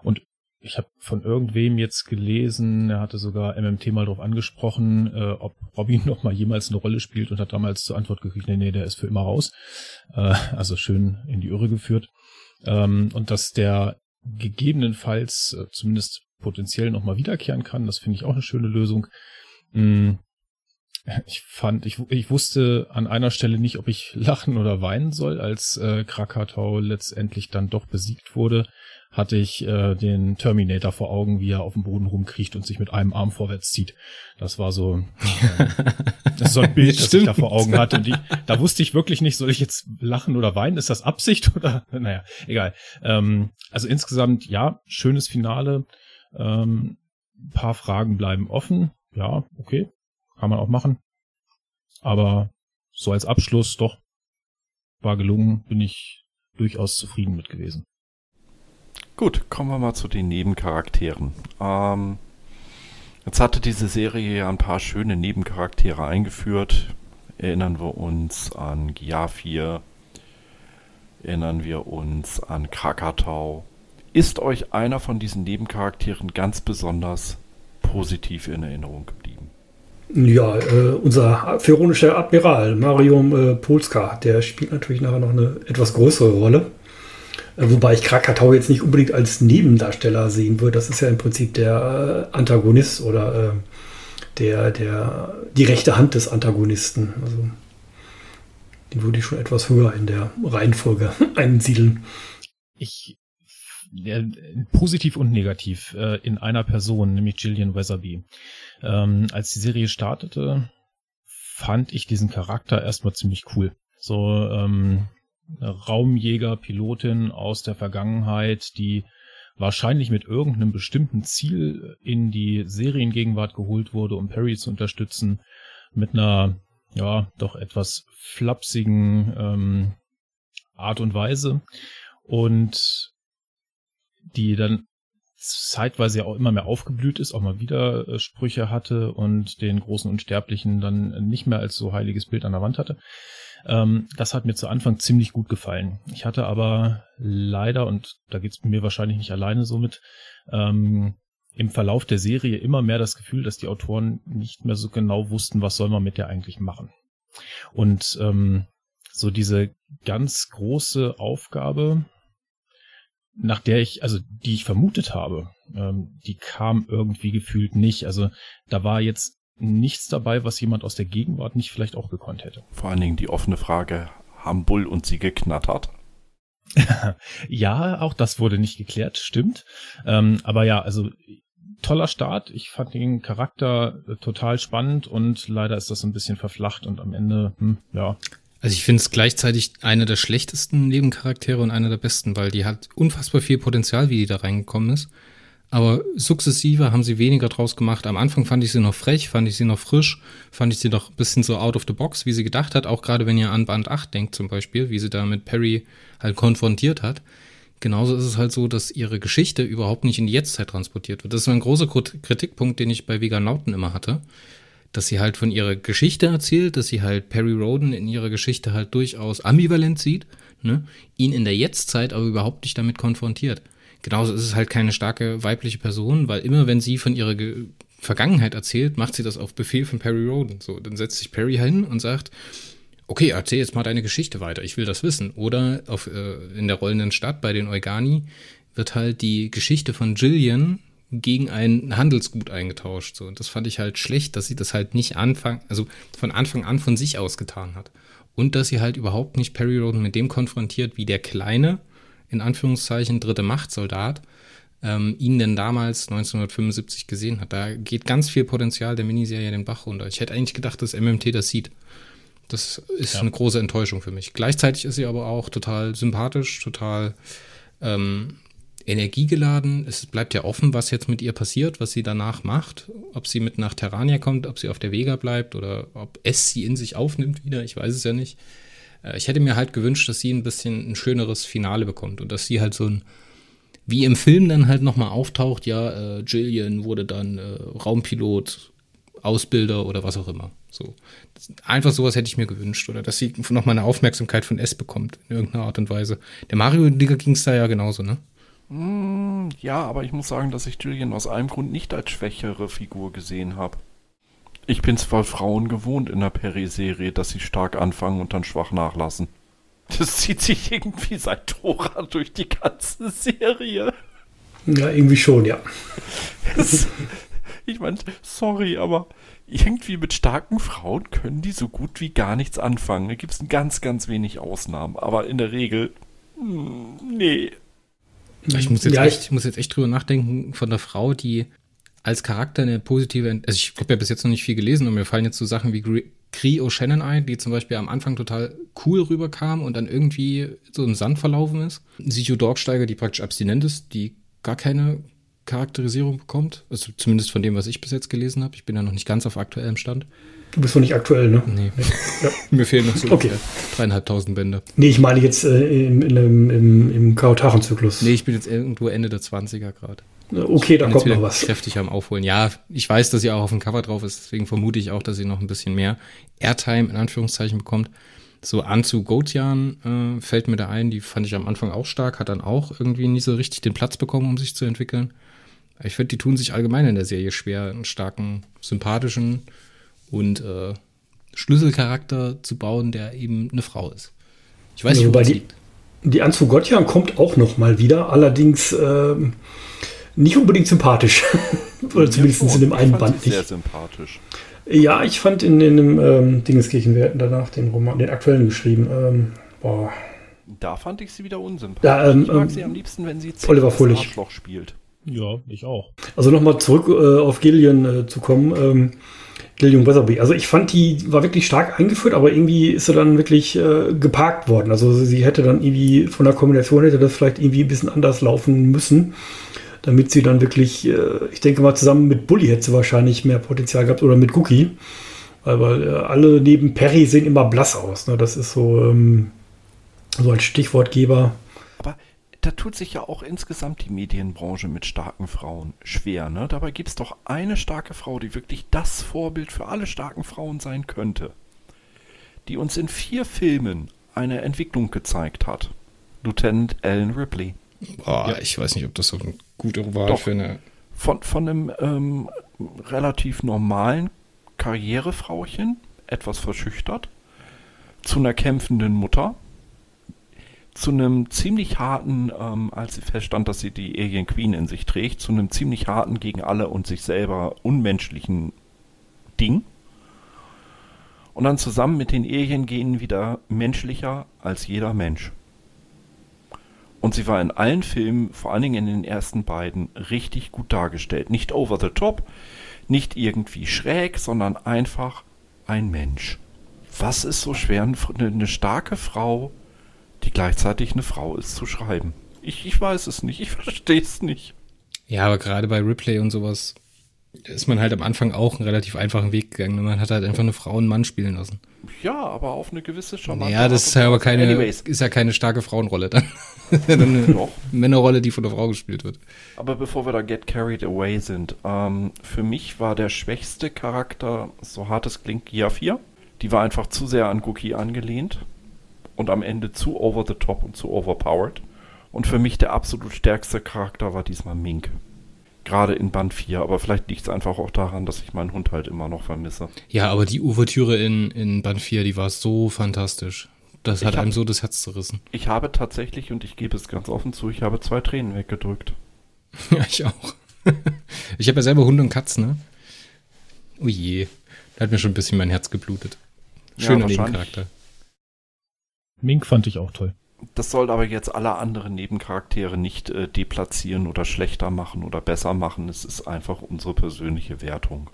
Und ich habe von irgendwem jetzt gelesen, er hatte sogar MMT mal darauf angesprochen, äh, ob Robin noch mal jemals eine Rolle spielt und hat damals zur Antwort gekriegt, nee, nee, der ist für immer raus. Äh, also schön in die Irre geführt. Ähm, und dass der gegebenenfalls äh, zumindest potenziell noch mal wiederkehren kann, das finde ich auch eine schöne Lösung. Mhm ich fand, ich, ich wusste an einer Stelle nicht, ob ich lachen oder weinen soll, als äh, Krakatau letztendlich dann doch besiegt wurde, hatte ich äh, den Terminator vor Augen, wie er auf dem Boden rumkriecht und sich mit einem Arm vorwärts zieht. Das war so, äh, das ist so ein Bild, das ich da vor Augen hatte. Und ich, da wusste ich wirklich nicht, soll ich jetzt lachen oder weinen? Ist das Absicht oder? Naja, egal. Ähm, also insgesamt, ja, schönes Finale. Ähm, paar Fragen bleiben offen. Ja, okay, kann man auch machen. Aber so als Abschluss doch war gelungen, bin ich durchaus zufrieden mit gewesen. Gut, kommen wir mal zu den Nebencharakteren. Ähm, jetzt hatte diese Serie ja ein paar schöne Nebencharaktere eingeführt. Erinnern wir uns an Gia4, erinnern wir uns an Krakatau. Ist euch einer von diesen Nebencharakteren ganz besonders positiv in Erinnerung geblieben? Ja, äh, unser pharaonischer Admiral Marium äh, Polska, der spielt natürlich nachher noch eine etwas größere Rolle. Äh, wobei ich Krakatau jetzt nicht unbedingt als Nebendarsteller sehen würde. Das ist ja im Prinzip der äh, Antagonist oder äh, der, der, die rechte Hand des Antagonisten. Also, den würde ich schon etwas höher in der Reihenfolge einsiedeln. Ich positiv und negativ äh, in einer Person, nämlich Gillian Weatherby. Ähm, als die Serie startete, fand ich diesen Charakter erstmal ziemlich cool. So ähm, Raumjäger, Pilotin aus der Vergangenheit, die wahrscheinlich mit irgendeinem bestimmten Ziel in die Seriengegenwart geholt wurde, um Perry zu unterstützen, mit einer ja doch etwas flapsigen ähm, Art und Weise und die dann zeitweise ja auch immer mehr aufgeblüht ist, auch mal wieder äh, Sprüche hatte und den großen Unsterblichen dann nicht mehr als so heiliges Bild an der Wand hatte. Ähm, das hat mir zu Anfang ziemlich gut gefallen. Ich hatte aber leider, und da geht's mir wahrscheinlich nicht alleine so mit, ähm, im Verlauf der Serie immer mehr das Gefühl, dass die Autoren nicht mehr so genau wussten, was soll man mit der eigentlich machen. Und ähm, so diese ganz große Aufgabe, nach der ich, also die ich vermutet habe, ähm, die kam irgendwie gefühlt nicht. Also da war jetzt nichts dabei, was jemand aus der Gegenwart nicht vielleicht auch gekonnt hätte. Vor allen Dingen die offene Frage, haben Bull und sie geknattert? ja, auch das wurde nicht geklärt, stimmt. Ähm, aber ja, also toller Start. Ich fand den Charakter äh, total spannend und leider ist das ein bisschen verflacht und am Ende, hm, ja, also ich finde es gleichzeitig eine der schlechtesten Nebencharaktere und eine der besten, weil die hat unfassbar viel Potenzial, wie die da reingekommen ist. Aber sukzessive haben sie weniger draus gemacht. Am Anfang fand ich sie noch frech, fand ich sie noch frisch, fand ich sie noch ein bisschen so out of the box, wie sie gedacht hat. Auch gerade wenn ihr an Band 8 denkt zum Beispiel, wie sie da mit Perry halt konfrontiert hat. Genauso ist es halt so, dass ihre Geschichte überhaupt nicht in die Jetztzeit transportiert wird. Das ist ein großer Kritikpunkt, den ich bei Veganauten immer hatte dass sie halt von ihrer Geschichte erzählt, dass sie halt Perry Roden in ihrer Geschichte halt durchaus ambivalent sieht, ne? ihn in der Jetztzeit aber überhaupt nicht damit konfrontiert. Genauso ist es halt keine starke weibliche Person, weil immer wenn sie von ihrer Ge Vergangenheit erzählt, macht sie das auf Befehl von Perry Roden. So, dann setzt sich Perry hin und sagt, okay, erzähl jetzt mal deine Geschichte weiter, ich will das wissen. Oder auf, äh, in der rollenden Stadt bei den Eugani wird halt die Geschichte von Jillian gegen ein Handelsgut eingetauscht. So. Und das fand ich halt schlecht, dass sie das halt nicht Anfang, also von Anfang an von sich aus getan hat. Und dass sie halt überhaupt nicht Perry Roden mit dem konfrontiert, wie der kleine, in Anführungszeichen, dritte Machtsoldat, ähm, ihn denn damals 1975 gesehen hat. Da geht ganz viel Potenzial der Miniserie den Bach runter. Ich hätte eigentlich gedacht, dass MMT das sieht. Das ist ja. eine große Enttäuschung für mich. Gleichzeitig ist sie aber auch total sympathisch, total ähm, energiegeladen. Es bleibt ja offen, was jetzt mit ihr passiert, was sie danach macht. Ob sie mit nach Terrania kommt, ob sie auf der Vega bleibt oder ob es sie in sich aufnimmt wieder. Ich weiß es ja nicht. Äh, ich hätte mir halt gewünscht, dass sie ein bisschen ein schöneres Finale bekommt und dass sie halt so ein, wie im Film dann halt nochmal auftaucht, ja, äh, Jillian wurde dann äh, Raumpilot, Ausbilder oder was auch immer. So. Einfach sowas hätte ich mir gewünscht. Oder dass sie nochmal eine Aufmerksamkeit von S bekommt, in irgendeiner Art und Weise. Der Mario-Digger ging es da ja genauso, ne? Mm, ja, aber ich muss sagen, dass ich Julian aus einem Grund nicht als schwächere Figur gesehen habe. Ich bin zwar Frauen gewohnt in der Peri-Serie, dass sie stark anfangen und dann schwach nachlassen. Das zieht sich irgendwie seit Tora durch die ganze Serie. Ja, irgendwie schon, ja. Das, ich meine, sorry, aber irgendwie mit starken Frauen können die so gut wie gar nichts anfangen. Da gibt es ganz, ganz wenig Ausnahmen. Aber in der Regel, hm, nee, ich muss jetzt, ja, echt, ich muss jetzt echt drüber nachdenken von der Frau, die als Charakter eine positive, also ich habe ja bis jetzt noch nicht viel gelesen und mir fallen jetzt so Sachen wie Cree O'Shannon ein, die zum Beispiel am Anfang total cool rüberkam und dann irgendwie so im Sand verlaufen ist. Sichu Dorksteiger, die praktisch abstinent ist, die gar keine Charakterisierung bekommt. Also zumindest von dem, was ich bis jetzt gelesen habe. Ich bin ja noch nicht ganz auf aktuellem Stand. Du bist noch nicht aktuell, ne? Nee. Ja. Mir fehlen noch so okay. dreieinhalbtausend Bände. Nee, ich meine jetzt äh, im, im, im, im Kaotaren-Zyklus. Nee, ich bin jetzt irgendwo Ende der 20er gerade. Okay, da kommt noch was. Kräftig am Aufholen. Ja, ich weiß, dass sie auch auf dem Cover drauf ist, deswegen vermute ich auch, dass sie noch ein bisschen mehr Airtime in Anführungszeichen bekommt. So Anzu Gotian äh, fällt mir da ein, die fand ich am Anfang auch stark, hat dann auch irgendwie nie so richtig den Platz bekommen, um sich zu entwickeln. Ich finde, die tun sich allgemein in der Serie schwer, einen starken, sympathischen, und äh, Schlüsselcharakter zu bauen, der eben eine Frau ist. Ich weiß nicht, wobei die, die Anzu Gottjan kommt auch noch mal wieder, allerdings ähm, nicht unbedingt sympathisch. Oder zumindest ja, in dem einen Band nicht. Sehr sympathisch. Ja, ich fand in, in dem ähm, Dingeskirchen, wir hatten danach den Roman, den aktuellen geschrieben. Ähm, boah. Da fand ich sie wieder unsympathisch. Ja, ähm, ich mag sie am liebsten, wenn sie Oliver Fröhlich. Arschloch spielt. Ja, ich auch. Also nochmal zurück äh, auf Gillian äh, zu kommen. Ähm, Gillian Weatherby. Also ich fand, die war wirklich stark eingeführt, aber irgendwie ist sie dann wirklich äh, geparkt worden. Also sie hätte dann irgendwie von der Kombination hätte das vielleicht irgendwie ein bisschen anders laufen müssen, damit sie dann wirklich, äh, ich denke mal zusammen mit Bully hätte sie wahrscheinlich mehr Potenzial gehabt oder mit Cookie. Weil, äh, alle neben Perry sehen immer blass aus. Ne? Das ist so, ähm, so als Stichwortgeber da tut sich ja auch insgesamt die Medienbranche mit starken Frauen schwer. Ne? Dabei gibt es doch eine starke Frau, die wirklich das Vorbild für alle starken Frauen sein könnte. Die uns in vier Filmen eine Entwicklung gezeigt hat. Lieutenant Ellen Ripley. Boah, ja. ich weiß nicht, ob das so eine gute Wahl doch, für eine. Von, von einem ähm, relativ normalen Karrierefrauchen, etwas verschüchtert, zu einer kämpfenden Mutter, zu einem ziemlich harten, ähm, als sie feststand, dass sie die Alien Queen in sich trägt, zu einem ziemlich harten gegen alle und sich selber unmenschlichen Ding. Und dann zusammen mit den Alien gehen wieder menschlicher als jeder Mensch. Und sie war in allen Filmen, vor allen Dingen in den ersten beiden, richtig gut dargestellt. Nicht over the top, nicht irgendwie schräg, sondern einfach ein Mensch. Was ist so schwer, eine starke Frau die gleichzeitig eine Frau ist, zu schreiben. Ich, ich weiß es nicht, ich verstehe es nicht. Ja, aber gerade bei Ripley und sowas ist man halt am Anfang auch einen relativ einfachen Weg gegangen. Man hat halt einfach eine Frau und einen Mann spielen lassen. Ja, aber auf eine gewisse charmante Ja, das ist ja aber keine, Anyways. ist ja keine starke Frauenrolle dann. dann eine Doch. Männerrolle, die von der Frau gespielt wird. Aber bevor wir da get carried away sind, ähm, für mich war der schwächste Charakter, so hart es klingt, Gia 4. Die war einfach zu sehr an Gookie angelehnt und am Ende zu over the top und zu overpowered. Und für mich der absolut stärkste Charakter war diesmal Mink. Gerade in Band 4, aber vielleicht liegt es einfach auch daran, dass ich meinen Hund halt immer noch vermisse. Ja, aber die Ouvertüre in, in Band 4, die war so fantastisch. Das hat hab- einem so das Herz zerrissen. Ich habe tatsächlich, und ich gebe es ganz offen zu, ich habe zwei Tränen weggedrückt. Ja, ich auch. ich habe ja selber Hunde und Katzen, ne? Oh je. Da hat mir schon ein bisschen mein Herz geblutet. Ja, Schöner wahrscheinlich. Nebencharakter. Mink fand ich auch toll. Das soll aber jetzt alle anderen Nebencharaktere nicht äh, deplatzieren oder schlechter machen oder besser machen. Es ist einfach unsere persönliche Wertung.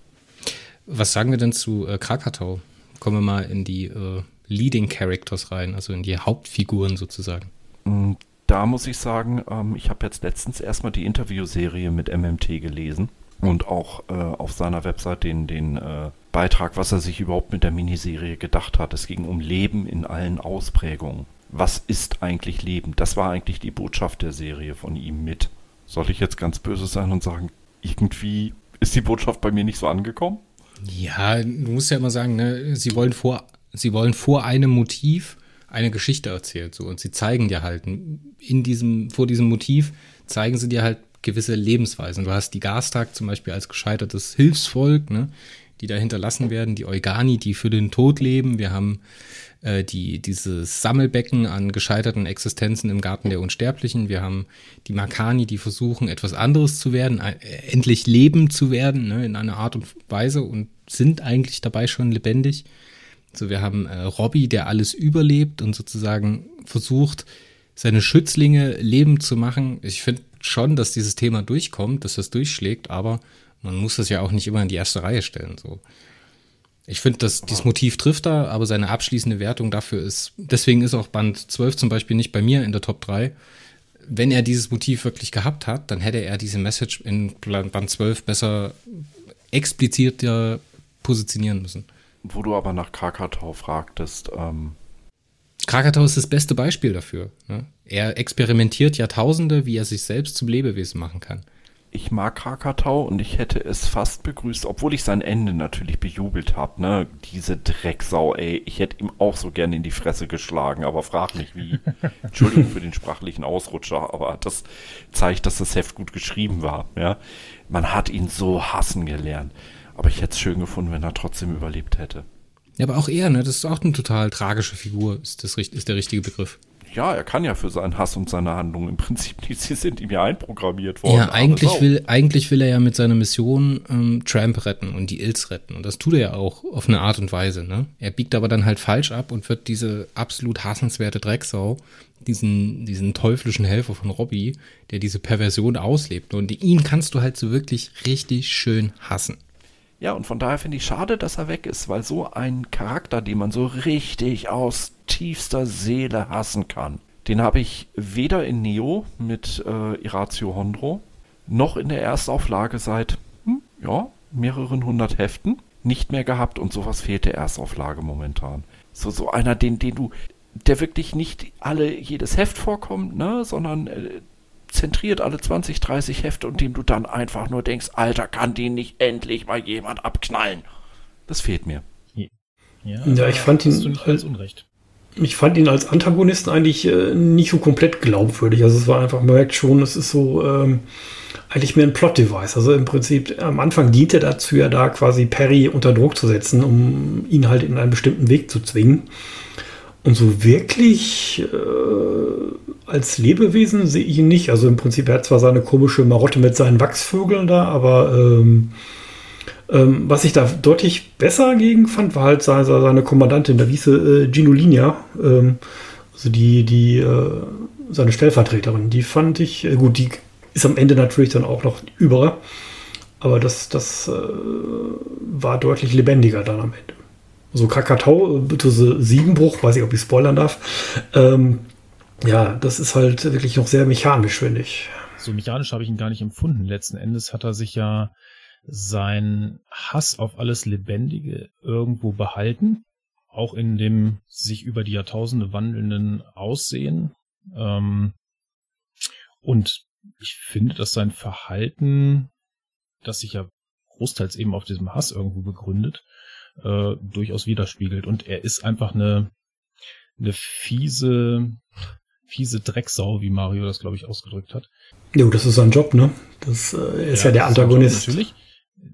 Was sagen wir denn zu äh, Krakatau? Kommen wir mal in die äh, Leading Characters rein, also in die Hauptfiguren sozusagen. Mm, Da muss ich sagen, ähm, ich habe jetzt letztens erstmal die Interviewserie mit MMT gelesen und auch äh, auf seiner Website den, den äh, Beitrag, was er sich überhaupt mit der Miniserie gedacht hat. Es ging um Leben in allen Ausprägungen. Was ist eigentlich Leben? Das war eigentlich die Botschaft der Serie von ihm mit. Soll ich jetzt ganz böse sein und sagen, irgendwie ist die Botschaft bei mir nicht so angekommen? Ja, du musst ja immer sagen, ne, sie wollen vor, sie wollen vor einem Motiv eine Geschichte erzählt, so und sie zeigen dir halt in diesem, vor diesem Motiv zeigen sie dir halt gewisse Lebensweisen. Du hast die Gastag zum Beispiel als gescheitertes Hilfsvolk, ne, die da hinterlassen werden, die Eugani, die für den Tod leben. Wir haben äh, die, dieses Sammelbecken an gescheiterten Existenzen im Garten der Unsterblichen. Wir haben die Makani, die versuchen, etwas anderes zu werden, äh, endlich leben zu werden, ne, in einer Art und Weise und sind eigentlich dabei schon lebendig. So, wir haben äh, Robby, der alles überlebt und sozusagen versucht, seine Schützlinge lebend zu machen. Ich finde schon, dass dieses Thema durchkommt, dass das durchschlägt, aber man muss das ja auch nicht immer in die erste Reihe stellen. So. Ich finde, dass dieses Motiv trifft da, aber seine abschließende Wertung dafür ist, deswegen ist auch Band 12 zum Beispiel nicht bei mir in der Top 3. Wenn er dieses Motiv wirklich gehabt hat, dann hätte er diese Message in Band 12 besser expliziter positionieren müssen. Wo du aber nach Krakatau fragtest, ähm, Krakatau ist das beste Beispiel dafür. Ne? Er experimentiert Jahrtausende, wie er sich selbst zum Lebewesen machen kann. Ich mag Krakatau und ich hätte es fast begrüßt, obwohl ich sein Ende natürlich bejubelt habe. Ne? Diese Drecksau, ey. Ich hätte ihm auch so gerne in die Fresse geschlagen, aber frag nicht wie. Entschuldigung für den sprachlichen Ausrutscher, aber das zeigt, dass das Heft gut geschrieben war. Ja? Man hat ihn so hassen gelernt. Aber ich hätte es schön gefunden, wenn er trotzdem überlebt hätte. Ja, aber auch er, ne, das ist auch eine total tragische Figur, ist, das, ist der richtige Begriff. Ja, er kann ja für seinen Hass und seine Handlungen im Prinzip nicht. Sie sind ihm ja einprogrammiert worden. Ja, eigentlich will, eigentlich will er ja mit seiner Mission ähm, Tramp retten und die Ills retten. Und das tut er ja auch auf eine Art und Weise. Ne? Er biegt aber dann halt falsch ab und wird diese absolut hassenswerte Drecksau, diesen, diesen teuflischen Helfer von Robbie, der diese Perversion auslebt. Und ihn kannst du halt so wirklich richtig schön hassen. Ja, und von daher finde ich schade, dass er weg ist, weil so ein Charakter, den man so richtig aus tiefster Seele hassen kann, den habe ich weder in Neo mit äh, Iratio Hondro noch in der Erstauflage seit, hm, ja, mehreren hundert Heften nicht mehr gehabt und sowas fehlt der Erstauflage momentan. So, so einer, den, den du, der wirklich nicht alle jedes Heft vorkommt, ne, sondern äh, zentriert alle 20, 30 Hefte und dem du dann einfach nur denkst, Alter, kann den nicht endlich mal jemand abknallen? Das fehlt mir. Ja, ich fand ihn halt- unrecht. Ich fand ihn als Antagonisten eigentlich äh, nicht so komplett glaubwürdig. Also es war einfach, man merkt schon, es ist so ähm, eigentlich mehr ein Plot-Device. Also im Prinzip am Anfang dient er dazu, ja da quasi Perry unter Druck zu setzen, um ihn halt in einen bestimmten Weg zu zwingen. Und so wirklich äh, als Lebewesen sehe ich ihn nicht. Also im Prinzip, er hat zwar seine komische Marotte mit seinen Wachsvögeln da, aber ähm, ähm, was ich da deutlich besser gegen fand, war halt seine, seine Kommandantin, da hieß sie äh, Ginolinia, ähm, also die, die, äh, seine Stellvertreterin, die fand ich, äh, gut, die ist am Ende natürlich dann auch noch überer, aber das, das äh, war deutlich lebendiger dann am Ende. So Krakatau, äh, bitte so Siebenbruch, weiß ich, ob ich spoilern darf. Ähm, ja, das ist halt wirklich noch sehr mechanisch, finde ich. So mechanisch habe ich ihn gar nicht empfunden. Letzten Endes hat er sich ja sein Hass auf alles Lebendige irgendwo behalten, auch in dem sich über die Jahrtausende wandelnden Aussehen. Ähm, und ich finde, dass sein Verhalten, das sich ja großteils eben auf diesem Hass irgendwo begründet, äh, durchaus widerspiegelt. Und er ist einfach eine, eine fiese, fiese Drecksau, wie Mario das, glaube ich, ausgedrückt hat. Jo, das ist sein Job, ne? Das äh, ist ja, ja der Antagonist. Job, natürlich.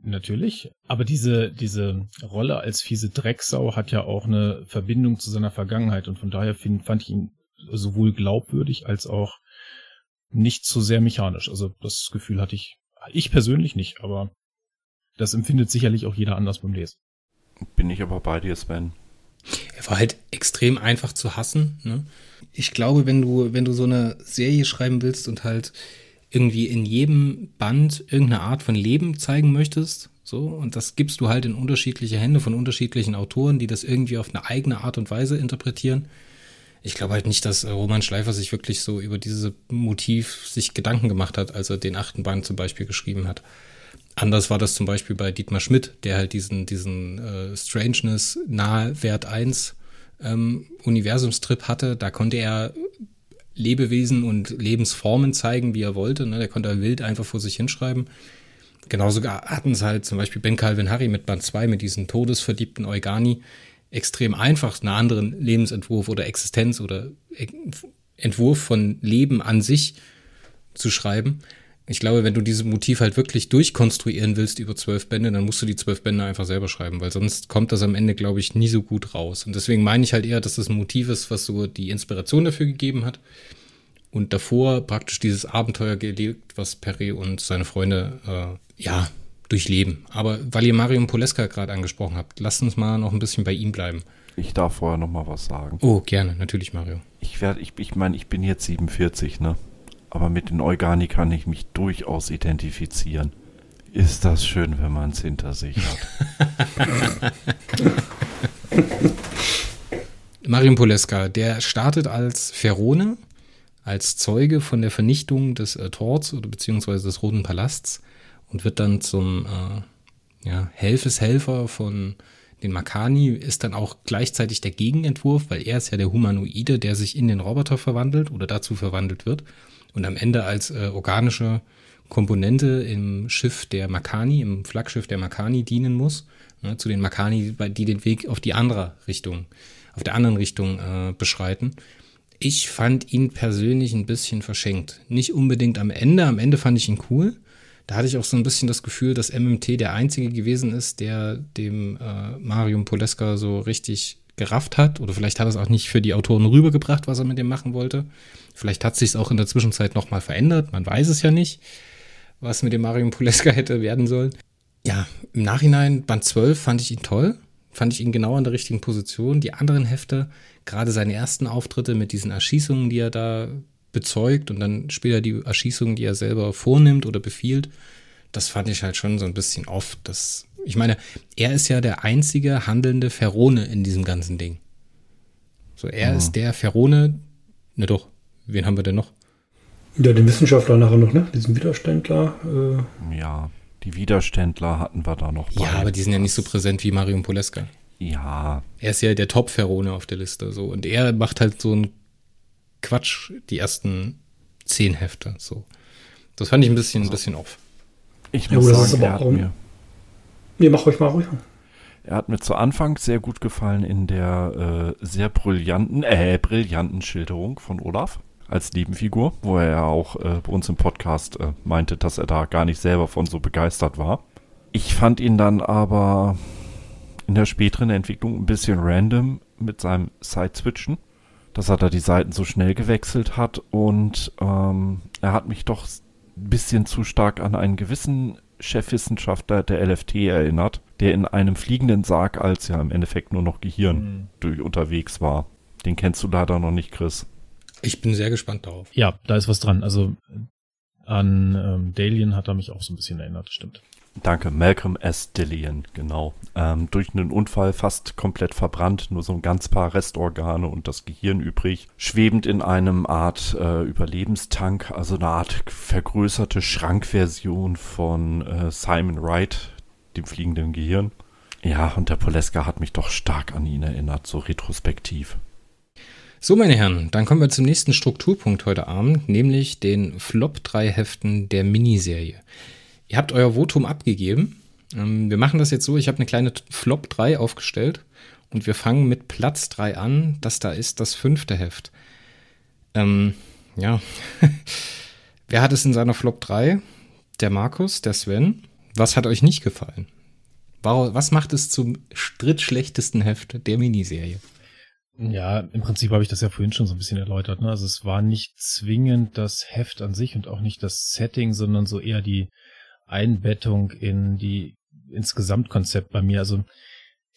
Natürlich, aber diese, diese Rolle als fiese Drecksau hat ja auch eine Verbindung zu seiner Vergangenheit und von daher find, fand ich ihn sowohl glaubwürdig als auch nicht zu sehr mechanisch. Also das Gefühl hatte ich, ich persönlich nicht, aber das empfindet sicherlich auch jeder anders beim Lesen. Bin ich aber bei dir, Sven. Er war halt extrem einfach zu hassen. Ne? Ich glaube, wenn du, wenn du so eine Serie schreiben willst und halt irgendwie in jedem Band irgendeine Art von Leben zeigen möchtest, so, und das gibst du halt in unterschiedliche Hände von unterschiedlichen Autoren, die das irgendwie auf eine eigene Art und Weise interpretieren. Ich glaube halt nicht, dass Roman Schleifer sich wirklich so über dieses Motiv sich Gedanken gemacht hat, als er den achten Band zum Beispiel geschrieben hat. Anders war das zum Beispiel bei Dietmar Schmidt, der halt diesen, diesen äh, Strangeness nahe Wert 1 ähm, Universumstrip hatte. Da konnte er Lebewesen und Lebensformen zeigen, wie er wollte. Ne? Der konnte wild einfach vor sich hinschreiben. Genauso hatten es halt zum Beispiel Ben Calvin Harry mit Band 2 mit diesen todesverliebten Eugani extrem einfach einen anderen Lebensentwurf oder Existenz oder Entwurf von Leben an sich zu schreiben. Ich glaube, wenn du dieses Motiv halt wirklich durchkonstruieren willst über zwölf Bände, dann musst du die zwölf Bände einfach selber schreiben, weil sonst kommt das am Ende, glaube ich, nie so gut raus. Und deswegen meine ich halt eher, dass das ein Motiv ist, was so die Inspiration dafür gegeben hat. Und davor praktisch dieses Abenteuer gelebt, was Perry und seine Freunde, äh, ja, durchleben. Aber weil ihr Marion Poleska gerade angesprochen habt, lasst uns mal noch ein bisschen bei ihm bleiben. Ich darf vorher noch mal was sagen. Oh, gerne, natürlich, Mario. Ich werde, ich, ich meine, ich bin jetzt 47, ne? Aber mit den Organi kann ich mich durchaus identifizieren. Ist das schön, wenn man es hinter sich hat. Marion Poleska, der startet als Ferone, als Zeuge von der Vernichtung des äh, Torts oder beziehungsweise des Roten Palasts und wird dann zum äh, ja, Helfeshelfer von den Makani, ist dann auch gleichzeitig der Gegenentwurf, weil er ist ja der Humanoide, der sich in den Roboter verwandelt oder dazu verwandelt wird und am Ende als äh, organische Komponente im Schiff der Makani, im Flaggschiff der Makani dienen muss, ne, zu den Makani, die den Weg auf die andere Richtung, auf der anderen Richtung äh, beschreiten. Ich fand ihn persönlich ein bisschen verschenkt. Nicht unbedingt am Ende, am Ende fand ich ihn cool. Da hatte ich auch so ein bisschen das Gefühl, dass MMT der einzige gewesen ist, der dem äh, Marium Poleska so richtig gerafft hat. Oder vielleicht hat er es auch nicht für die Autoren rübergebracht, was er mit dem machen wollte. Vielleicht hat sich auch in der Zwischenzeit nochmal verändert. Man weiß es ja nicht, was mit dem Mario Poleska hätte werden sollen. Ja, im Nachhinein, Band 12 fand ich ihn toll. Fand ich ihn genau an der richtigen Position. Die anderen Hefte, gerade seine ersten Auftritte mit diesen Erschießungen, die er da bezeugt und dann später die Erschießungen, die er selber vornimmt oder befiehlt, das fand ich halt schon so ein bisschen oft. Das, ich meine, er ist ja der einzige handelnde Ferone in diesem ganzen Ding. So, er mhm. ist der Ferone, ne doch, Wen haben wir denn noch? Ja, den Wissenschaftler nachher noch, ne? Diesen Widerständler. Äh. Ja, die Widerständler hatten wir da noch. Bei. Ja, aber die sind ja nicht so präsent wie Marion Poleska. Ja. Er ist ja der Top-Ferone auf der Liste, so. Und er macht halt so einen Quatsch, die ersten zehn Hefte, so. Das fand ich ein bisschen, also, ein bisschen off. Ich muss ja, sagen, er hat mir. Nee, mach euch mal ruhig. Er hat mir zu Anfang sehr gut gefallen in der äh, sehr brillanten, äh, brillanten Schilderung von Olaf als Nebenfigur, wo er ja auch äh, bei uns im Podcast äh, meinte, dass er da gar nicht selber von so begeistert war. Ich fand ihn dann aber in der späteren Entwicklung ein bisschen random mit seinem Side-Switchen, dass er da die Seiten so schnell gewechselt hat und ähm, er hat mich doch ein bisschen zu stark an einen gewissen Chefwissenschaftler der LFT erinnert, der in einem fliegenden Sarg als ja im Endeffekt nur noch Gehirn mhm. durch unterwegs war. Den kennst du leider noch nicht, Chris. Ich bin sehr gespannt darauf. Ja, da ist was dran. Also An ähm, Dalian hat er mich auch so ein bisschen erinnert, stimmt. Danke, Malcolm S. Dillian, genau. Ähm, durch einen Unfall fast komplett verbrannt, nur so ein ganz paar Restorgane und das Gehirn übrig, schwebend in einem Art äh, Überlebenstank, also eine Art vergrößerte Schrankversion von äh, Simon Wright, dem fliegenden Gehirn. Ja, und der Poleska hat mich doch stark an ihn erinnert, so retrospektiv. So, meine Herren, dann kommen wir zum nächsten Strukturpunkt heute Abend, nämlich den Flop 3 Heften der Miniserie. Ihr habt euer Votum abgegeben. Ähm, wir machen das jetzt so, ich habe eine kleine Flop 3 aufgestellt und wir fangen mit Platz 3 an. Das da ist das fünfte Heft. Ähm, ja. Wer hat es in seiner Flop 3? Der Markus, der Sven. Was hat euch nicht gefallen? Was macht es zum drittschlechtesten Heft der Miniserie? Ja, im Prinzip habe ich das ja vorhin schon so ein bisschen erläutert. Ne? Also es war nicht zwingend das Heft an sich und auch nicht das Setting, sondern so eher die Einbettung in die ins Gesamtkonzept bei mir. Also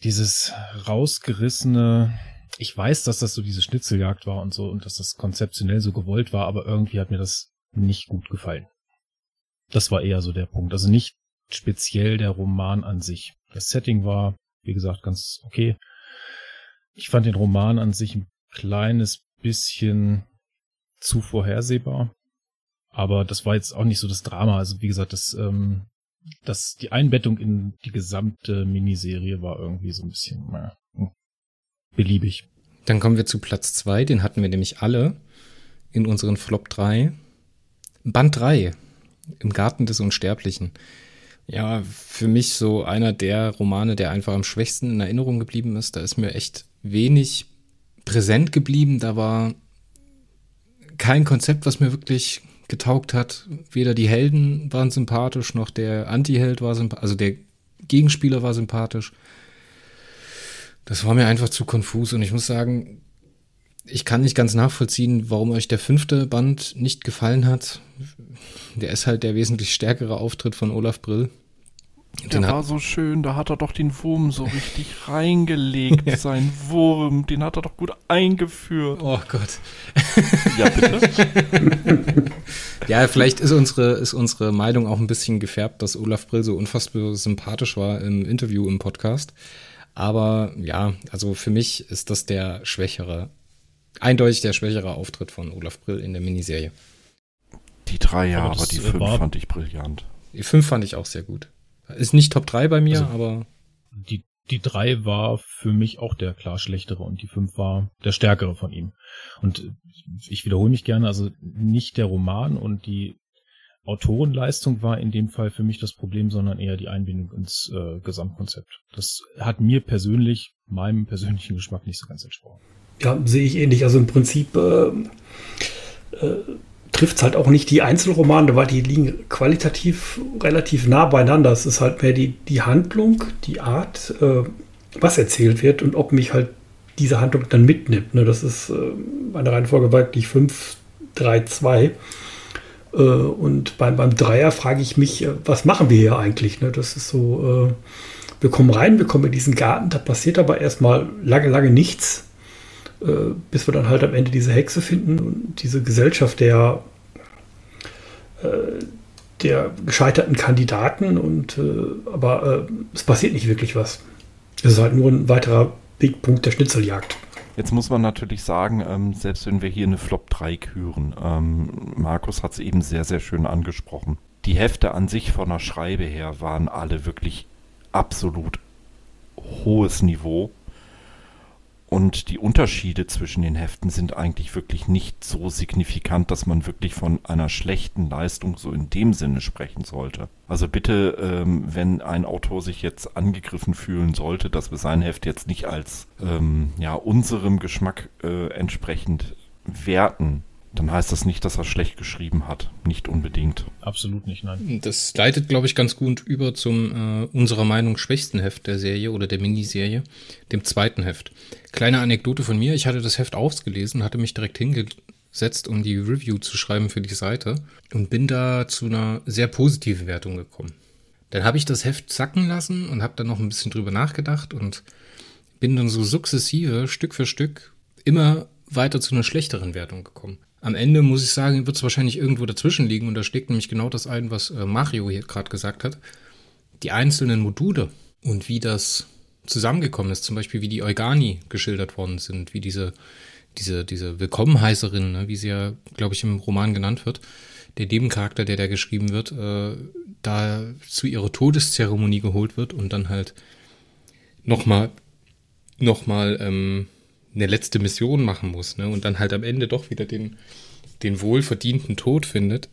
dieses rausgerissene, ich weiß, dass das so diese Schnitzeljagd war und so und dass das konzeptionell so gewollt war, aber irgendwie hat mir das nicht gut gefallen. Das war eher so der Punkt. Also nicht speziell der Roman an sich. Das Setting war, wie gesagt, ganz okay. Ich fand den Roman an sich ein kleines bisschen zu vorhersehbar. Aber das war jetzt auch nicht so das Drama. Also wie gesagt, das, ähm, das, die Einbettung in die gesamte Miniserie war irgendwie so ein bisschen hm, beliebig. Dann kommen wir zu Platz zwei. Den hatten wir nämlich alle in unseren Flop 3. Band 3. Im Garten des Unsterblichen. Ja, für mich so einer der Romane, der einfach am schwächsten in Erinnerung geblieben ist. Da ist mir echt wenig präsent geblieben. Da war kein Konzept, was mir wirklich getaugt hat. Weder die Helden waren sympathisch, noch der Anti-Held war sympathisch, also der Gegenspieler war sympathisch. Das war mir einfach zu konfus und ich muss sagen, ich kann nicht ganz nachvollziehen, warum euch der fünfte Band nicht gefallen hat. Der ist halt der wesentlich stärkere Auftritt von Olaf Brill. Der den war so schön, da hat er doch den Wurm so richtig reingelegt, ja. sein Wurm, den hat er doch gut eingeführt. Oh Gott. Ja, bitte. ja, vielleicht ist unsere, ist unsere Meinung auch ein bisschen gefärbt, dass Olaf Brill so unfassbar sympathisch war im Interview im Podcast. Aber ja, also für mich ist das der schwächere, eindeutig der schwächere Auftritt von Olaf Brill in der Miniserie. Die drei, ja, aber, aber die fünf fand ich brillant. Die fünf fand ich auch sehr gut. Ist nicht Top 3 bei mir, also, aber. Die, die 3 war für mich auch der klar schlechtere und die 5 war der stärkere von ihm. Und ich wiederhole mich gerne, also nicht der Roman und die Autorenleistung war in dem Fall für mich das Problem, sondern eher die Einbindung ins äh, Gesamtkonzept. Das hat mir persönlich, meinem persönlichen Geschmack nicht so ganz entsprochen. Ja, sehe ich ähnlich. Also im Prinzip äh, äh, trifft es halt auch nicht die Einzelromane, weil die liegen qualitativ relativ nah beieinander. Es ist halt mehr die, die Handlung, die Art, äh, was erzählt wird und ob mich halt diese Handlung dann mitnimmt. Ne? Das ist äh, meine Reihenfolge wirklich 5, 3, 2. Äh, und beim, beim Dreier frage ich mich, äh, was machen wir hier eigentlich? Ne? Das ist so, äh, wir kommen rein, wir kommen in diesen Garten, da passiert aber erstmal lange, lange nichts. Äh, bis wir dann halt am Ende diese Hexe finden und diese Gesellschaft der, der gescheiterten Kandidaten und äh, aber es passiert nicht wirklich was. Es ist halt nur ein weiterer Big Punkt der Schnitzeljagd. Jetzt muss man natürlich sagen, ähm, selbst wenn wir hier eine Flop 3 küren, ähm, Markus hat es eben sehr, sehr schön angesprochen. Die Hefte an sich von der Schreibe her waren alle wirklich absolut hohes Niveau. Und die Unterschiede zwischen den Heften sind eigentlich wirklich nicht so signifikant, dass man wirklich von einer schlechten Leistung so in dem Sinne sprechen sollte. Also bitte, ähm, wenn ein Autor sich jetzt angegriffen fühlen sollte, dass wir sein Heft jetzt nicht als ähm, ja, unserem Geschmack äh, entsprechend werten, dann heißt das nicht, dass er schlecht geschrieben hat. Nicht unbedingt. Absolut nicht, nein. Das leitet, glaube ich, ganz gut über zum äh, unserer Meinung schwächsten Heft der Serie oder der Miniserie, dem zweiten Heft. Kleine Anekdote von mir, ich hatte das Heft ausgelesen, hatte mich direkt hingesetzt, um die Review zu schreiben für die Seite und bin da zu einer sehr positiven Wertung gekommen. Dann habe ich das Heft sacken lassen und habe dann noch ein bisschen drüber nachgedacht und bin dann so sukzessive, Stück für Stück, immer weiter zu einer schlechteren Wertung gekommen. Am Ende muss ich sagen, wird es wahrscheinlich irgendwo dazwischen liegen und da steckt nämlich genau das ein, was äh, Mario hier gerade gesagt hat. Die einzelnen Module und wie das zusammengekommen ist, zum Beispiel wie die Eugani geschildert worden sind, wie diese, diese, diese Willkommenheißerin, ne, wie sie ja, glaube ich, im Roman genannt wird, der Nebencharakter, der da geschrieben wird, äh, da zu ihrer Todeszeremonie geholt wird und dann halt nochmal noch mal, ähm, eine letzte Mission machen muss, ne? Und dann halt am Ende doch wieder den, den wohlverdienten Tod findet.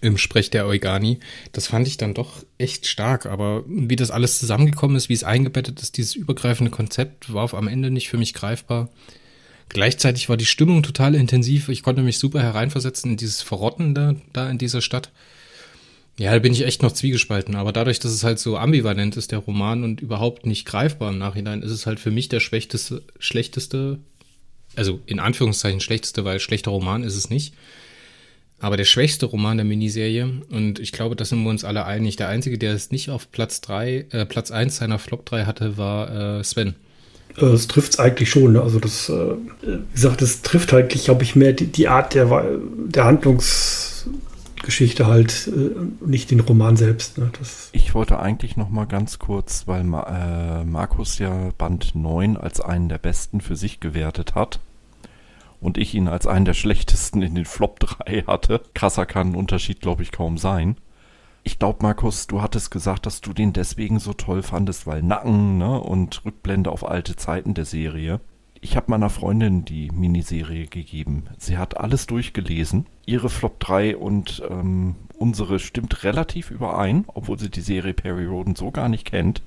Im Sprech der Eugani. Das fand ich dann doch echt stark. Aber wie das alles zusammengekommen ist, wie es eingebettet ist, dieses übergreifende Konzept, war auf am Ende nicht für mich greifbar. Gleichzeitig war die Stimmung total intensiv. Ich konnte mich super hereinversetzen in dieses Verrotten da, da in dieser Stadt. Ja, da bin ich echt noch zwiegespalten. Aber dadurch, dass es halt so ambivalent ist, der Roman, und überhaupt nicht greifbar im Nachhinein, ist es halt für mich der schwächteste, schlechteste, also in Anführungszeichen schlechteste, weil schlechter Roman ist es nicht. Aber der schwächste Roman der Miniserie, und ich glaube, da sind wir uns alle einig. Der einzige, der es nicht auf Platz drei, äh, Platz eins seiner Flop 3 hatte, war äh, Sven. Äh, es trifft es eigentlich schon. Ne? Also das, äh, wie gesagt, es trifft eigentlich, glaube ich, mehr die, die Art der, der Handlungsgeschichte halt, äh, nicht den Roman selbst. Ne? Ich wollte eigentlich noch mal ganz kurz, weil äh, Markus ja Band 9 als einen der besten für sich gewertet hat und ich ihn als einen der schlechtesten in den Flop 3 hatte. Krasser kann ein Unterschied, glaube ich, kaum sein. Ich glaube, Markus, du hattest gesagt, dass du den deswegen so toll fandest, weil Nacken ne, und Rückblende auf alte Zeiten der Serie. Ich habe meiner Freundin die Miniserie gegeben. Sie hat alles durchgelesen. Ihre Flop 3 und ähm, unsere stimmt relativ überein, obwohl sie die Serie Perry Roden so gar nicht kennt.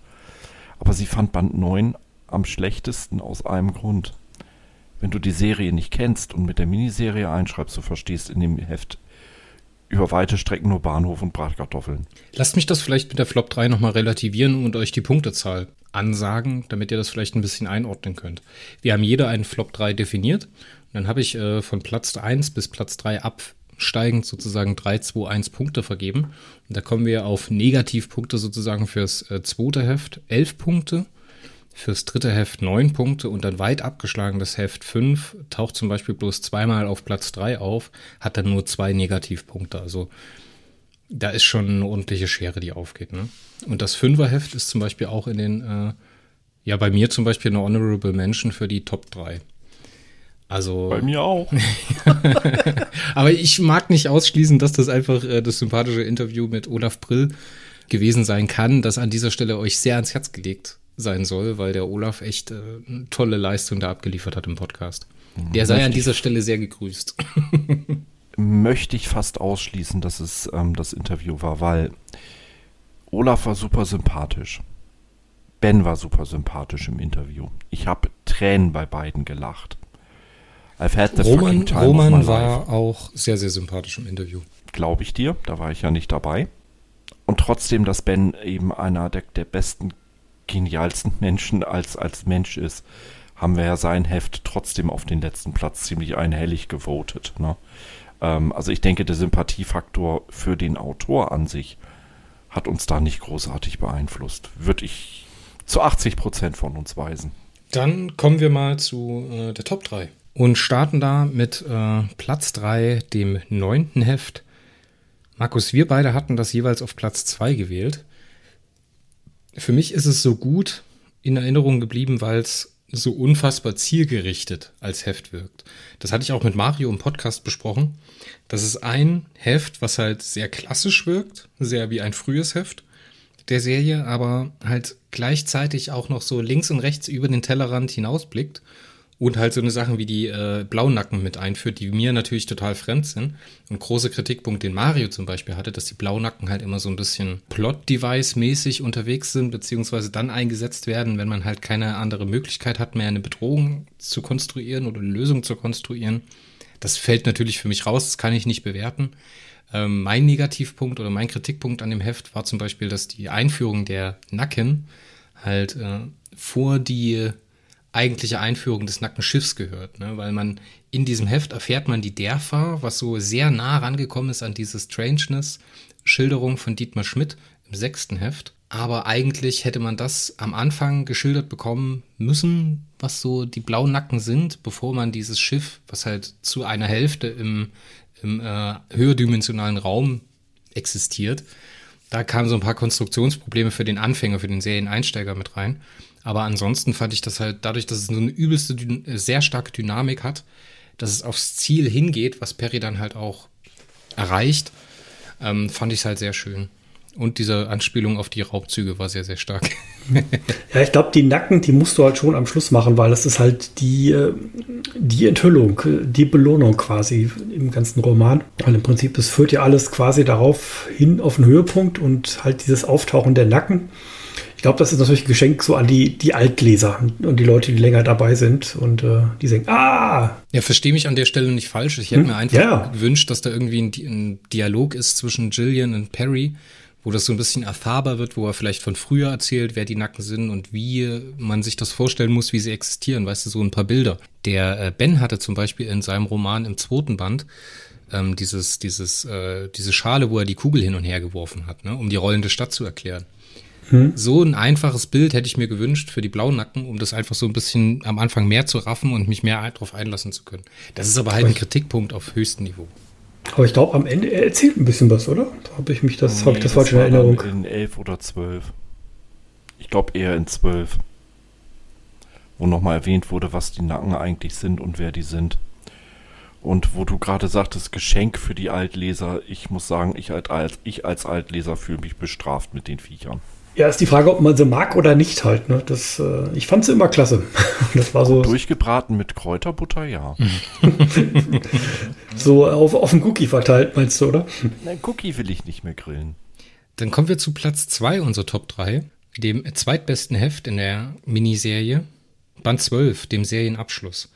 Aber sie fand Band 9 am schlechtesten aus einem Grund. Wenn du die Serie nicht kennst und mit der Miniserie einschreibst, du verstehst in dem Heft über weite Strecken nur Bahnhof und Bratkartoffeln. Lasst mich das vielleicht mit der Flop 3 nochmal relativieren und euch die Punktezahl ansagen, damit ihr das vielleicht ein bisschen einordnen könnt. Wir haben jeder einen Flop 3 definiert. Und dann habe ich äh, von Platz 1 bis Platz 3 absteigend sozusagen 3, 2, 1 Punkte vergeben. Und da kommen wir auf Negativpunkte sozusagen fürs äh, zweite Heft 11 Punkte, fürs dritte Heft 9 Punkte und dann weit abgeschlagen das Heft 5 taucht zum Beispiel bloß zweimal auf Platz 3 auf, hat dann nur zwei Negativpunkte. Also da ist schon eine ordentliche Schere, die aufgeht. Ne? Und das Fünferheft ist zum Beispiel auch in den, äh, ja, bei mir zum Beispiel eine Honorable Mention für die Top 3. Also. Bei mir auch. aber ich mag nicht ausschließen, dass das einfach äh, das sympathische Interview mit Olaf Brill gewesen sein kann, das an dieser Stelle euch sehr ans Herz gelegt sein soll, weil der Olaf echt äh, eine tolle Leistung da abgeliefert hat im Podcast. Der sei an dieser Stelle sehr gegrüßt. möchte ich fast ausschließen, dass es ähm, das Interview war, weil Olaf war super sympathisch. Ben war super sympathisch im Interview. Ich habe Tränen bei beiden gelacht. I've had the Roman, time Roman war auch sehr, sehr sympathisch im Interview. Glaube ich dir, da war ich ja nicht dabei. Und trotzdem, dass Ben eben einer der, der besten genialsten Menschen als, als Mensch ist, haben wir ja sein Heft trotzdem auf den letzten Platz ziemlich einhellig gewotet. Ne? Ähm, also ich denke, der Sympathiefaktor für den Autor an sich hat uns da nicht großartig beeinflusst. Würde ich zu 80 Prozent von uns weisen. Dann kommen wir mal zu äh, der Top 3 und starten da mit äh, Platz 3, dem neunten Heft. Markus, wir beide hatten das jeweils auf Platz 2 gewählt für mich ist es so gut in Erinnerung geblieben, weil es so unfassbar zielgerichtet als Heft wirkt. Das hatte ich auch mit Mario im Podcast besprochen. Das ist ein Heft, was halt sehr klassisch wirkt, sehr wie ein frühes Heft der Serie, aber halt gleichzeitig auch noch so links und rechts über den Tellerrand hinausblickt und halt so eine Sachen wie die äh, Blaunacken mit einführt, die mir natürlich total fremd sind. Und großer Kritikpunkt, den Mario zum Beispiel hatte, dass die Blaunacken halt immer so ein bisschen Plot-Device-mäßig unterwegs sind, beziehungsweise dann eingesetzt werden, wenn man halt keine andere Möglichkeit hat, mehr eine Bedrohung zu konstruieren oder eine Lösung zu konstruieren. Das fällt natürlich für mich raus, das kann ich nicht bewerten. Ähm, mein Negativpunkt oder mein Kritikpunkt an dem Heft war zum Beispiel, dass die Einführung der Nacken halt äh, vor die eigentliche Einführung des nackten Schiffs gehört, ne? weil man in diesem Heft erfährt man die Derfa, was so sehr nah rangekommen ist an diese Strangeness-Schilderung von Dietmar Schmidt im sechsten Heft. aber eigentlich hätte man das am Anfang geschildert bekommen müssen, was so die blauen Nacken sind, bevor man dieses Schiff, was halt zu einer Hälfte im, im äh, höherdimensionalen Raum existiert, da kamen so ein paar Konstruktionsprobleme für den Anfänger, für den Serieneinsteiger mit rein. Aber ansonsten fand ich das halt dadurch, dass es so eine übelste, sehr starke Dynamik hat, dass es aufs Ziel hingeht, was Perry dann halt auch erreicht, ähm, fand ich es halt sehr schön. Und diese Anspielung auf die Raubzüge war sehr, sehr stark. ja, ich glaube, die Nacken, die musst du halt schon am Schluss machen, weil das ist halt die, äh, die Enthüllung, die Belohnung quasi im ganzen Roman. Weil im Prinzip, es führt ja alles quasi darauf hin auf den Höhepunkt und halt dieses Auftauchen der Nacken. Ich glaube, das ist natürlich ein Geschenk so an die, die Altleser und die Leute, die länger dabei sind und äh, die sagen, ah! Ja, verstehe mich an der Stelle nicht falsch. Ich hätte hm? mir einfach ja. gewünscht, dass da irgendwie ein, ein Dialog ist zwischen Gillian und Perry wo das so ein bisschen erfahrbar wird, wo er vielleicht von früher erzählt, wer die Nacken sind und wie man sich das vorstellen muss, wie sie existieren. Weißt du, so ein paar Bilder. Der äh, Ben hatte zum Beispiel in seinem Roman im zweiten Band ähm, dieses, dieses, äh, diese Schale, wo er die Kugel hin und her geworfen hat, ne, um die rollende Stadt zu erklären. Hm. So ein einfaches Bild hätte ich mir gewünscht für die Blaunacken, um das einfach so ein bisschen am Anfang mehr zu raffen und mich mehr darauf einlassen zu können. Das ist aber halt ein Kritikpunkt auf höchstem Niveau. Aber ich glaube, am Ende, er erzählt ein bisschen was, oder? Da habe ich mich das, nee, habe ich das, das falsch in Erinnerung. In elf oder zwölf. Ich glaube eher in zwölf. Wo nochmal erwähnt wurde, was die Nacken eigentlich sind und wer die sind. Und wo du gerade sagtest, Geschenk für die Altleser, ich muss sagen, ich als, ich als Altleser fühle mich bestraft mit den Viechern. Ja, ist die Frage, ob man sie mag oder nicht halt. Ne? Das, äh, ich fand sie immer klasse. das war so. Durchgebraten mit Kräuterbutter, ja. so auf, auf den Cookie verteilt, meinst du, oder? Nein, Cookie will ich nicht mehr grillen. Dann kommen wir zu Platz 2 unserer Top 3, dem zweitbesten Heft in der Miniserie, Band 12, dem Serienabschluss.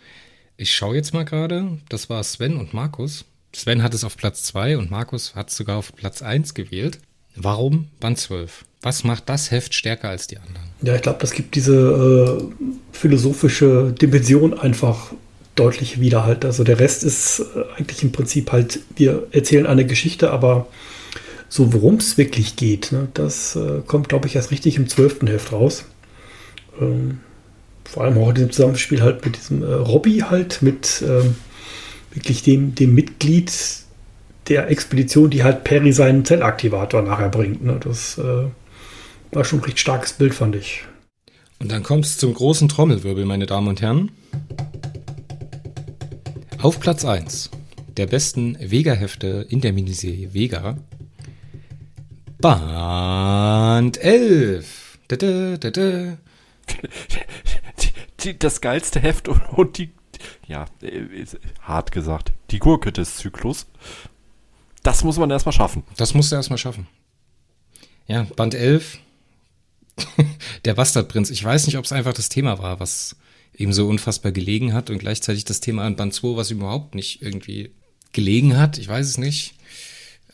Ich schaue jetzt mal gerade, das war Sven und Markus. Sven hat es auf Platz 2 und Markus hat es sogar auf Platz 1 gewählt. Warum Band 12? Was macht das Heft stärker als die anderen? Ja, ich glaube, das gibt diese äh, philosophische Dimension einfach deutlich wieder halt. Also der Rest ist äh, eigentlich im Prinzip halt, wir erzählen eine Geschichte, aber so worum es wirklich geht, ne, das äh, kommt, glaube ich, erst richtig im zwölften Heft raus. Ähm, vor allem auch in diesem Zusammenspiel halt mit diesem äh, Robby halt, mit ähm, wirklich dem, dem Mitglied der Expedition, die halt Perry seinen Zellaktivator nachher bringt. Ne? Das äh, war schon ein recht starkes Bild, fand ich. Und dann kommt es zum großen Trommelwirbel, meine Damen und Herren. Auf Platz 1 der besten Vega-Hefte in der Miniserie Vega. Band 11. Da, da, da, da. das geilste Heft und die, ja, äh, hart gesagt, die Gurke des Zyklus. Das muss man erstmal schaffen. Das musst du erstmal schaffen. Ja, Band 11, der Bastardprinz. Ich weiß nicht, ob es einfach das Thema war, was ihm so unfassbar gelegen hat und gleichzeitig das Thema an Band 2, was überhaupt nicht irgendwie gelegen hat. Ich weiß es nicht.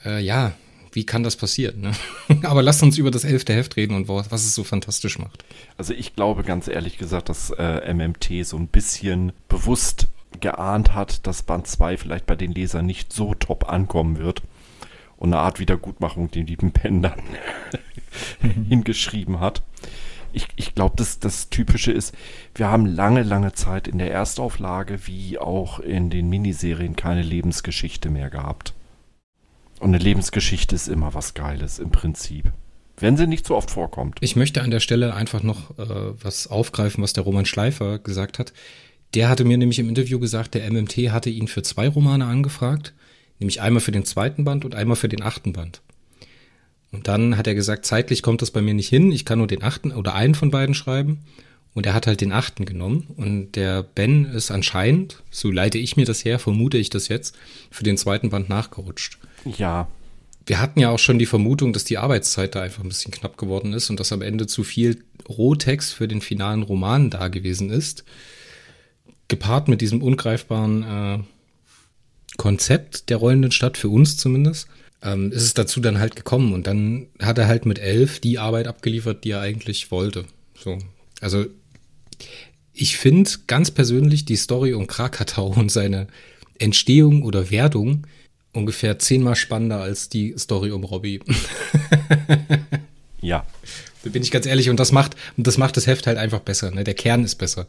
Äh, ja, wie kann das passieren? Ne? Aber lasst uns über das elfte Heft reden und was es so fantastisch macht. Also ich glaube ganz ehrlich gesagt, dass äh, MMT so ein bisschen bewusst geahnt hat, dass Band 2 vielleicht bei den Lesern nicht so top ankommen wird und eine Art Wiedergutmachung den lieben Pen dann hingeschrieben hat. Ich, ich glaube, das, das Typische ist, wir haben lange, lange Zeit in der Erstauflage wie auch in den Miniserien keine Lebensgeschichte mehr gehabt. Und eine Lebensgeschichte ist immer was Geiles im Prinzip. Wenn sie nicht so oft vorkommt. Ich möchte an der Stelle einfach noch äh, was aufgreifen, was der Roman Schleifer gesagt hat. Der hatte mir nämlich im Interview gesagt, der MMT hatte ihn für zwei Romane angefragt, nämlich einmal für den zweiten Band und einmal für den achten Band. Und dann hat er gesagt, zeitlich kommt das bei mir nicht hin, ich kann nur den achten oder einen von beiden schreiben. Und er hat halt den achten genommen. Und der Ben ist anscheinend, so leite ich mir das her, vermute ich das jetzt, für den zweiten Band nachgerutscht. Ja. Wir hatten ja auch schon die Vermutung, dass die Arbeitszeit da einfach ein bisschen knapp geworden ist und dass am Ende zu viel Rohtext für den finalen Roman da gewesen ist. Gepaart mit diesem ungreifbaren äh, Konzept der rollenden Stadt, für uns zumindest, ähm, ist es dazu dann halt gekommen. Und dann hat er halt mit elf die Arbeit abgeliefert, die er eigentlich wollte. So. Also ich finde ganz persönlich die Story um Krakatau und seine Entstehung oder Werdung ungefähr zehnmal spannender als die Story um Robbie. ja. Bin ich ganz ehrlich, und das macht, das macht das Heft halt einfach besser. Ne? Der Kern ist besser.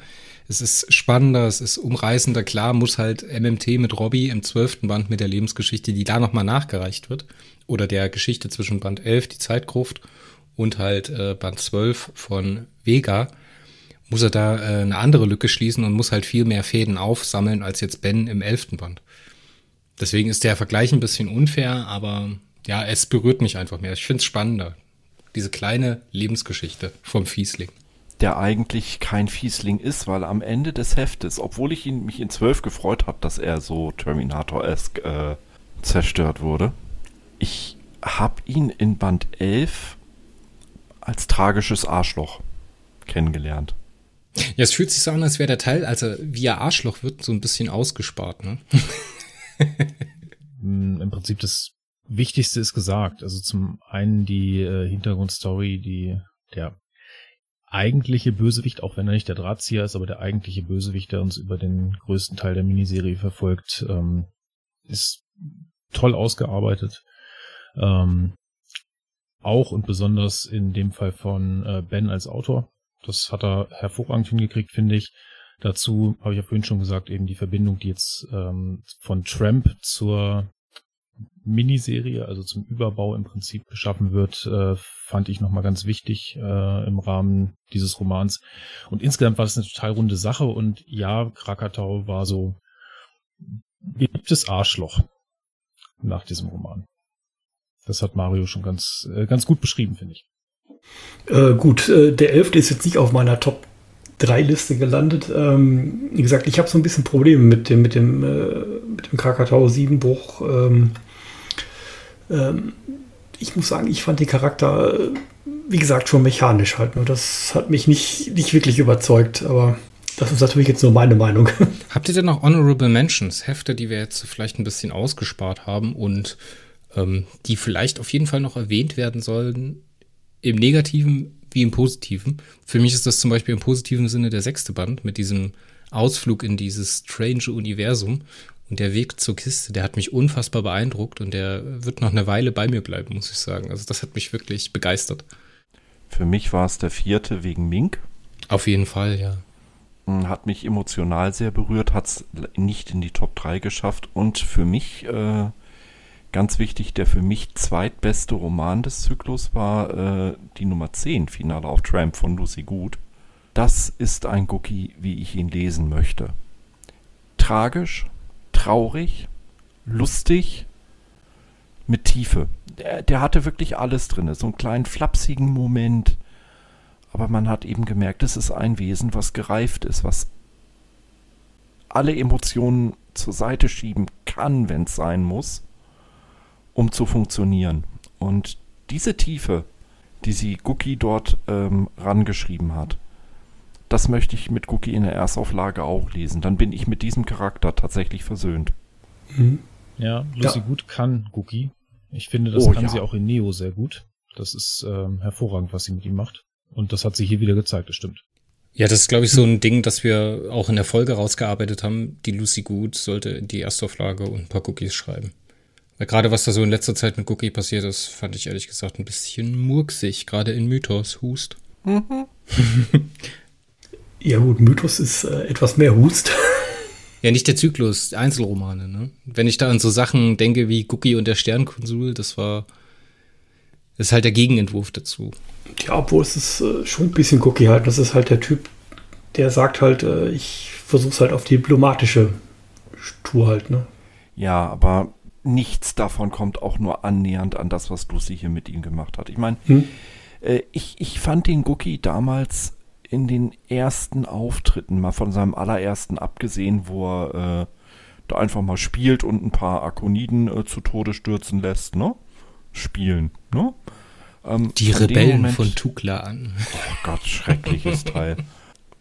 Es ist spannender, es ist umreißender. Klar muss halt MMT mit Robbie im zwölften Band mit der Lebensgeschichte, die da nochmal nachgereicht wird, oder der Geschichte zwischen Band 11, die Zeitgruft, und halt äh, Band 12 von Vega, muss er da äh, eine andere Lücke schließen und muss halt viel mehr Fäden aufsammeln als jetzt Ben im elften Band. Deswegen ist der Vergleich ein bisschen unfair, aber ja, es berührt mich einfach mehr. Ich finde es spannender. Diese kleine Lebensgeschichte vom Fiesling. Der eigentlich kein Fiesling ist, weil am Ende des Heftes, obwohl ich ihn, mich in zwölf gefreut habe, dass er so Terminator-esque äh, zerstört wurde, ich habe ihn in Band 11 als tragisches Arschloch kennengelernt. Ja, es fühlt sich so an, als wäre der Teil, also wie er Arschloch wird, so ein bisschen ausgespart, ne? Im Prinzip das Wichtigste ist gesagt. Also zum einen die äh, Hintergrundstory, die der eigentliche Bösewicht, auch wenn er nicht der Drahtzieher ist, aber der eigentliche Bösewicht, der uns über den größten Teil der Miniserie verfolgt, ähm, ist toll ausgearbeitet. Ähm, auch und besonders in dem Fall von äh, Ben als Autor. Das hat er hervorragend hingekriegt, finde ich. Dazu habe ich ja vorhin schon gesagt, eben die Verbindung, die jetzt ähm, von Tramp zur Miniserie, also zum Überbau im Prinzip geschaffen wird, äh, fand ich nochmal ganz wichtig äh, im Rahmen dieses Romans. Und insgesamt war es eine total runde Sache und ja, Krakatau war so beliebtes Arschloch nach diesem Roman. Das hat Mario schon ganz, äh, ganz gut beschrieben, finde ich. Äh, gut, äh, der elfte ist jetzt nicht auf meiner Top 3 Liste gelandet. Ähm, wie gesagt, ich habe so ein bisschen Probleme mit dem, mit dem, äh, mit dem Krakatau 7 Bruch. Ähm, ähm, ich muss sagen, ich fand den Charakter, äh, wie gesagt, schon mechanisch halt. Nur das hat mich nicht, nicht wirklich überzeugt, aber das ist natürlich jetzt nur meine Meinung. Habt ihr denn noch Honorable Mentions, Hefte, die wir jetzt vielleicht ein bisschen ausgespart haben und ähm, die vielleicht auf jeden Fall noch erwähnt werden sollen, im Negativen wie im Positiven. Für mich ist das zum Beispiel im positiven Sinne der sechste Band mit diesem Ausflug in dieses strange Universum und der Weg zur Kiste, der hat mich unfassbar beeindruckt und der wird noch eine Weile bei mir bleiben, muss ich sagen. Also das hat mich wirklich begeistert. Für mich war es der vierte wegen Mink. Auf jeden Fall, ja. Hm, hat mich emotional sehr berührt, hat es nicht in die Top 3 geschafft und für mich äh, Ganz wichtig, der für mich zweitbeste Roman des Zyklus war äh, die Nummer 10, Finale auf Tramp von Lucy Good. Das ist ein Cookie, wie ich ihn lesen möchte. Tragisch, traurig, lustig, mit Tiefe. Der, der hatte wirklich alles drin. So einen kleinen flapsigen Moment. Aber man hat eben gemerkt, es ist ein Wesen, was gereift ist, was alle Emotionen zur Seite schieben kann, wenn es sein muss um zu funktionieren. Und diese Tiefe, die sie Cookie dort ähm, rangeschrieben hat, das möchte ich mit Cookie in der Erstauflage auch lesen. Dann bin ich mit diesem Charakter tatsächlich versöhnt. Mhm. Ja, Lucy ja. Gut kann Cookie. Ich finde, das oh, kann ja. sie auch in Neo sehr gut. Das ist ähm, hervorragend, was sie mit ihm macht. Und das hat sie hier wieder gezeigt, das stimmt. Ja, das ist, glaube ich, so ein Ding, das wir auch in der Folge rausgearbeitet haben. Die Lucy Good sollte in die Erstauflage und ein paar Cookies schreiben. Weil gerade was da so in letzter Zeit mit Cookie passiert ist, fand ich ehrlich gesagt ein bisschen murksig, gerade in Mythos, Hust. Mhm. ja gut, Mythos ist äh, etwas mehr Hust. Ja, nicht der Zyklus, Einzelromane, ne? Wenn ich da an so Sachen denke wie Cookie und der Sternkonsul, das war, das ist halt der Gegenentwurf dazu. Ja, obwohl es ist äh, schon ein bisschen Cookie halt. Das ist halt der Typ, der sagt halt, äh, ich versuch's halt auf die diplomatische Tour halt, ne? Ja, aber nichts davon kommt auch nur annähernd an das, was Lucy hier mit ihm gemacht hat. Ich meine, hm? äh, ich, ich fand den Gookie damals in den ersten Auftritten, mal von seinem allerersten abgesehen, wo er äh, da einfach mal spielt und ein paar Akoniden äh, zu Tode stürzen lässt, ne? Spielen, ne? Ähm, Die Rebellen Moment, von Tukla an. Oh Gott, schreckliches Teil.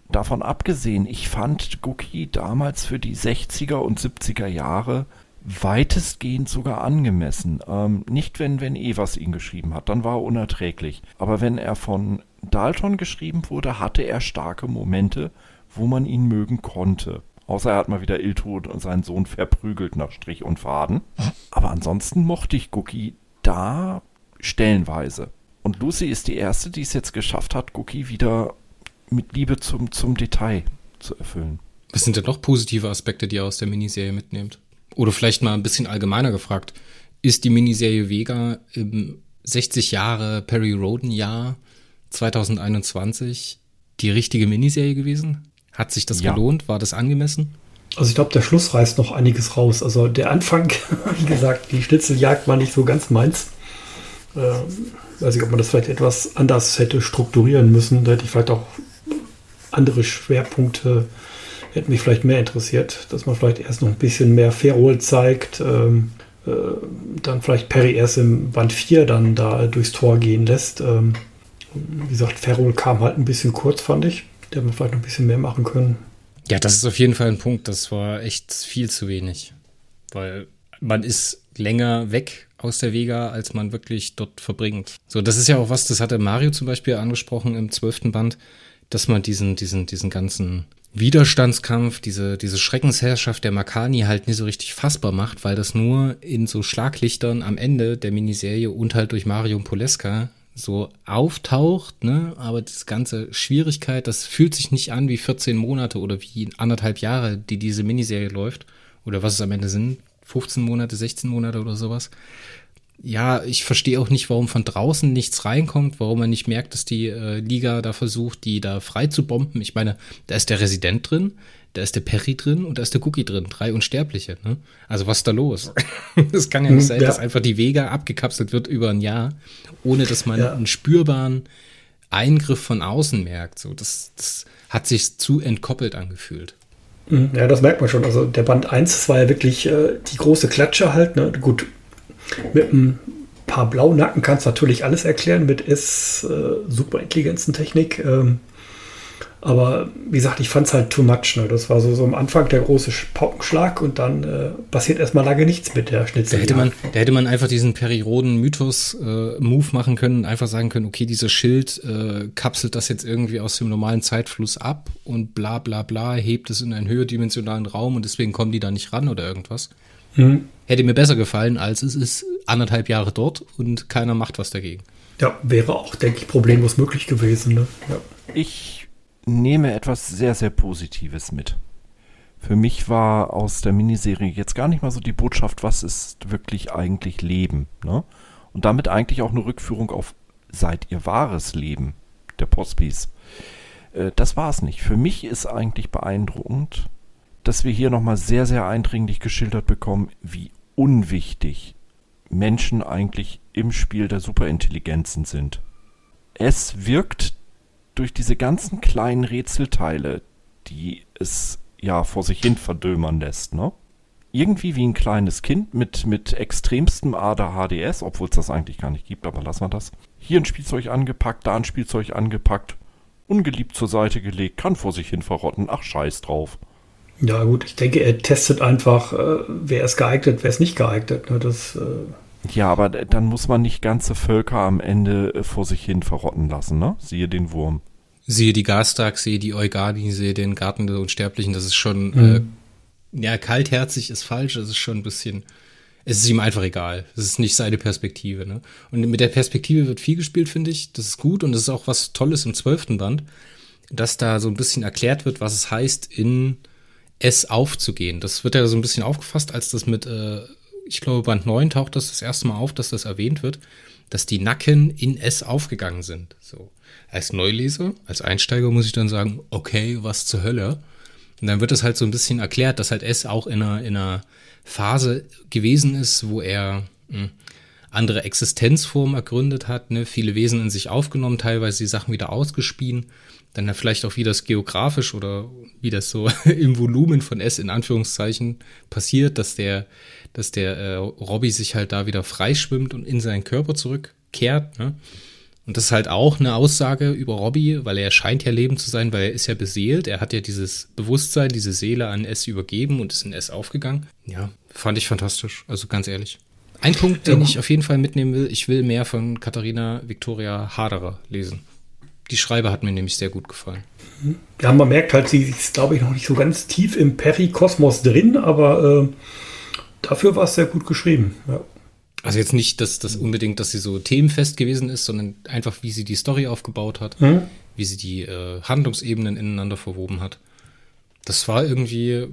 Davon abgesehen, ich fand Gookie damals für die 60er und 70er Jahre weitestgehend sogar angemessen. Ähm, nicht, wenn, wenn Evers ihn geschrieben hat, dann war er unerträglich. Aber wenn er von Dalton geschrieben wurde, hatte er starke Momente, wo man ihn mögen konnte. Außer er hat mal wieder Iltod und seinen Sohn verprügelt nach Strich und Faden. Aber ansonsten mochte ich Cookie da stellenweise. Und Lucy ist die erste, die es jetzt geschafft hat, Cookie wieder mit Liebe zum, zum Detail zu erfüllen. Was sind denn noch positive Aspekte, die ihr aus der Miniserie mitnehmt? Oder vielleicht mal ein bisschen allgemeiner gefragt. Ist die Miniserie Vega im 60 Jahre Perry Roden Jahr 2021 die richtige Miniserie gewesen? Hat sich das ja. gelohnt? War das angemessen? Also ich glaube, der Schluss reißt noch einiges raus. Also der Anfang, wie gesagt, die Schnitzeljagd war nicht so ganz meins. Ähm, weiß ich, ob man das vielleicht etwas anders hätte strukturieren müssen. Da hätte ich vielleicht auch andere Schwerpunkte, hätten mich vielleicht mehr interessiert, dass man vielleicht erst noch ein bisschen mehr Ferrol zeigt, ähm, äh, dann vielleicht Perry erst im Band 4 dann da durchs Tor gehen lässt. Ähm, wie gesagt, Ferrol kam halt ein bisschen kurz, fand ich. Der hätte vielleicht noch ein bisschen mehr machen können. Ja, das ist auf jeden Fall ein Punkt. Das war echt viel zu wenig. Weil man ist länger weg aus der Vega, als man wirklich dort verbringt. So, das ist ja auch was, das hatte Mario zum Beispiel angesprochen im zwölften Band, dass man diesen, diesen, diesen ganzen Widerstandskampf, diese, diese Schreckensherrschaft der Makani halt nicht so richtig fassbar macht, weil das nur in so Schlaglichtern am Ende der Miniserie und halt durch Mario und Poleska so auftaucht, ne? Aber das ganze Schwierigkeit, das fühlt sich nicht an wie 14 Monate oder wie anderthalb Jahre, die diese Miniserie läuft. Oder was es am Ende sind, 15 Monate, 16 Monate oder sowas. Ja, ich verstehe auch nicht, warum von draußen nichts reinkommt, warum man nicht merkt, dass die äh, Liga da versucht, die da frei zu bomben. Ich meine, da ist der Resident drin, da ist der Perry drin und da ist der Cookie drin. Drei Unsterbliche. Ne? Also was ist da los? Es kann ja nicht sein, ja. dass einfach die Vega abgekapselt wird über ein Jahr, ohne dass man ja. einen spürbaren Eingriff von außen merkt. So, das, das hat sich zu entkoppelt angefühlt. Hm, ja, das merkt man schon. Also der Band 1, das war ja wirklich äh, die große Klatsche halt. Ne? Gut, mit ein paar Blaunacken kannst du natürlich alles erklären mit S äh, Superintelligenzentechnik. Ähm, aber wie gesagt, ich fand es halt too much. Ne? Das war so, so am Anfang der große Paukenschlag und dann äh, passiert erstmal lange nichts mit der Schnitzel. Da hätte man, da hätte man einfach diesen Perioden-Mythos-Move äh, machen können, einfach sagen können, okay, dieser Schild äh, kapselt das jetzt irgendwie aus dem normalen Zeitfluss ab und bla bla bla, hebt es in einen höherdimensionalen Raum und deswegen kommen die da nicht ran oder irgendwas. Mhm. Hätte mir besser gefallen, als es ist anderthalb Jahre dort und keiner macht was dagegen. Ja, wäre auch, denke ich, problemlos möglich gewesen. Ne? Ja. Ich nehme etwas sehr, sehr Positives mit. Für mich war aus der Miniserie jetzt gar nicht mal so die Botschaft, was ist wirklich eigentlich Leben. Ne? Und damit eigentlich auch eine Rückführung auf seid ihr wahres Leben der Postbis. Äh, das war es nicht. Für mich ist eigentlich beeindruckend, dass wir hier nochmal sehr, sehr eindringlich geschildert bekommen, wie unwichtig Menschen eigentlich im Spiel der Superintelligenzen sind. Es wirkt durch diese ganzen kleinen Rätselteile, die es ja vor sich hin verdömern lässt, ne? Irgendwie wie ein kleines Kind mit, mit extremstem ADHDS, obwohl es das eigentlich gar nicht gibt, aber lassen wir das. Hier ein Spielzeug angepackt, da ein Spielzeug angepackt, ungeliebt zur Seite gelegt, kann vor sich hin verrotten, ach scheiß drauf. Ja gut, ich denke, er testet einfach, äh, wer ist geeignet, wer ist nicht geeignet. Ne? Das, äh ja, aber dann muss man nicht ganze Völker am Ende äh, vor sich hin verrotten lassen, ne? Siehe den Wurm. Siehe die Gastag, sehe die Eugani, sehe den Garten der Unsterblichen, das ist schon, mhm. äh, ja, kaltherzig ist falsch, das ist schon ein bisschen, es ist ihm einfach egal. Das ist nicht seine Perspektive, ne? Und mit der Perspektive wird viel gespielt, finde ich. Das ist gut und das ist auch was Tolles im zwölften Band, dass da so ein bisschen erklärt wird, was es heißt, in es aufzugehen. Das wird ja so ein bisschen aufgefasst, als das mit, äh, ich glaube, Band 9 taucht das das erste Mal auf, dass das erwähnt wird, dass die Nacken in es aufgegangen sind. So als Neuleser, als Einsteiger muss ich dann sagen, okay, was zur Hölle? Und dann wird es halt so ein bisschen erklärt, dass halt S auch in einer, in einer Phase gewesen ist, wo er hm, andere Existenzformen ergründet hat, ne? viele Wesen in sich aufgenommen, teilweise die Sachen wieder ausgespien, dann vielleicht auch wie das geografisch oder wie das so im Volumen von S in Anführungszeichen passiert, dass der, dass der äh, Robby sich halt da wieder freischwimmt und in seinen Körper zurückkehrt. Ne? Und das ist halt auch eine Aussage über Robbie, weil er scheint ja lebend zu sein, weil er ist ja beseelt. Er hat ja dieses Bewusstsein, diese Seele an S übergeben und ist in S aufgegangen. Ja, fand ich fantastisch. Also ganz ehrlich. Ein Punkt, den ich auf jeden Fall mitnehmen will, ich will mehr von Katharina Victoria Haderer lesen. Die Schreiber hat mir nämlich sehr gut gefallen. Ja, man merkt halt, sie ist, glaube ich, noch nicht so ganz tief im Perikosmos drin, aber äh, dafür war es sehr gut geschrieben. Ja. Also jetzt nicht, dass das unbedingt, dass sie so themenfest gewesen ist, sondern einfach, wie sie die Story aufgebaut hat, mhm. wie sie die äh, Handlungsebenen ineinander verwoben hat. Das war irgendwie, äh,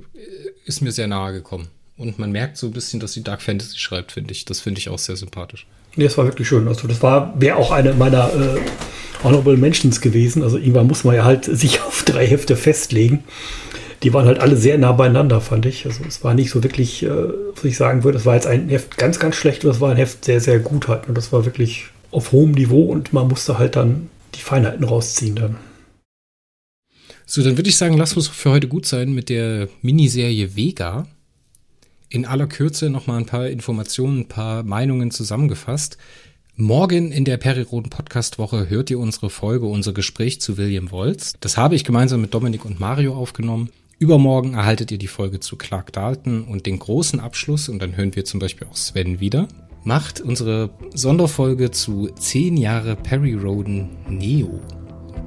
ist mir sehr nahe gekommen. Und man merkt so ein bisschen, dass sie Dark Fantasy schreibt, finde ich. Das finde ich auch sehr sympathisch. Nee, das war wirklich schön. Also das war, wäre auch eine meiner äh, Honorable Mentions gewesen. Also irgendwann muss man ja halt sich auf drei Hefte festlegen. Die waren halt alle sehr nah beieinander, fand ich. Also es war nicht so wirklich, äh, was ich sagen würde, das war jetzt ein Heft ganz, ganz schlecht, das war ein Heft sehr, sehr gut halt. Und das war wirklich auf hohem Niveau und man musste halt dann die Feinheiten rausziehen dann. So, dann würde ich sagen, lass uns für heute gut sein mit der Miniserie Vega. In aller Kürze nochmal ein paar Informationen, ein paar Meinungen zusammengefasst. Morgen in der Periroden Podcast Woche hört ihr unsere Folge, unser Gespräch zu William Wolz. Das habe ich gemeinsam mit Dominik und Mario aufgenommen. Übermorgen erhaltet ihr die Folge zu Clark Dalton und den großen Abschluss und dann hören wir zum Beispiel auch Sven wieder. Macht unsere Sonderfolge zu 10 Jahre Perry Roden Neo.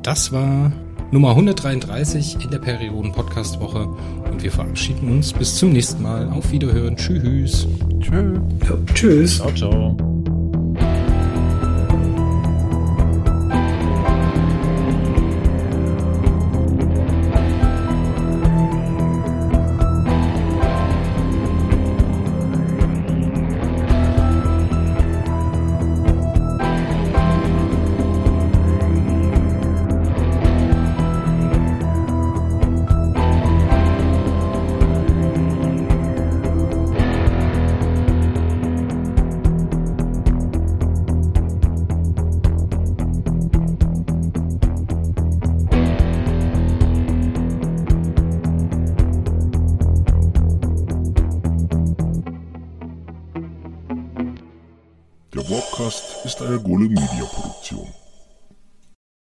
Das war Nummer 133 in der Perioden Podcast Woche und wir verabschieden uns bis zum nächsten Mal. Auf Wiederhören. Tschüss. Tschö. Ja, tschüss. Ciao, ciao.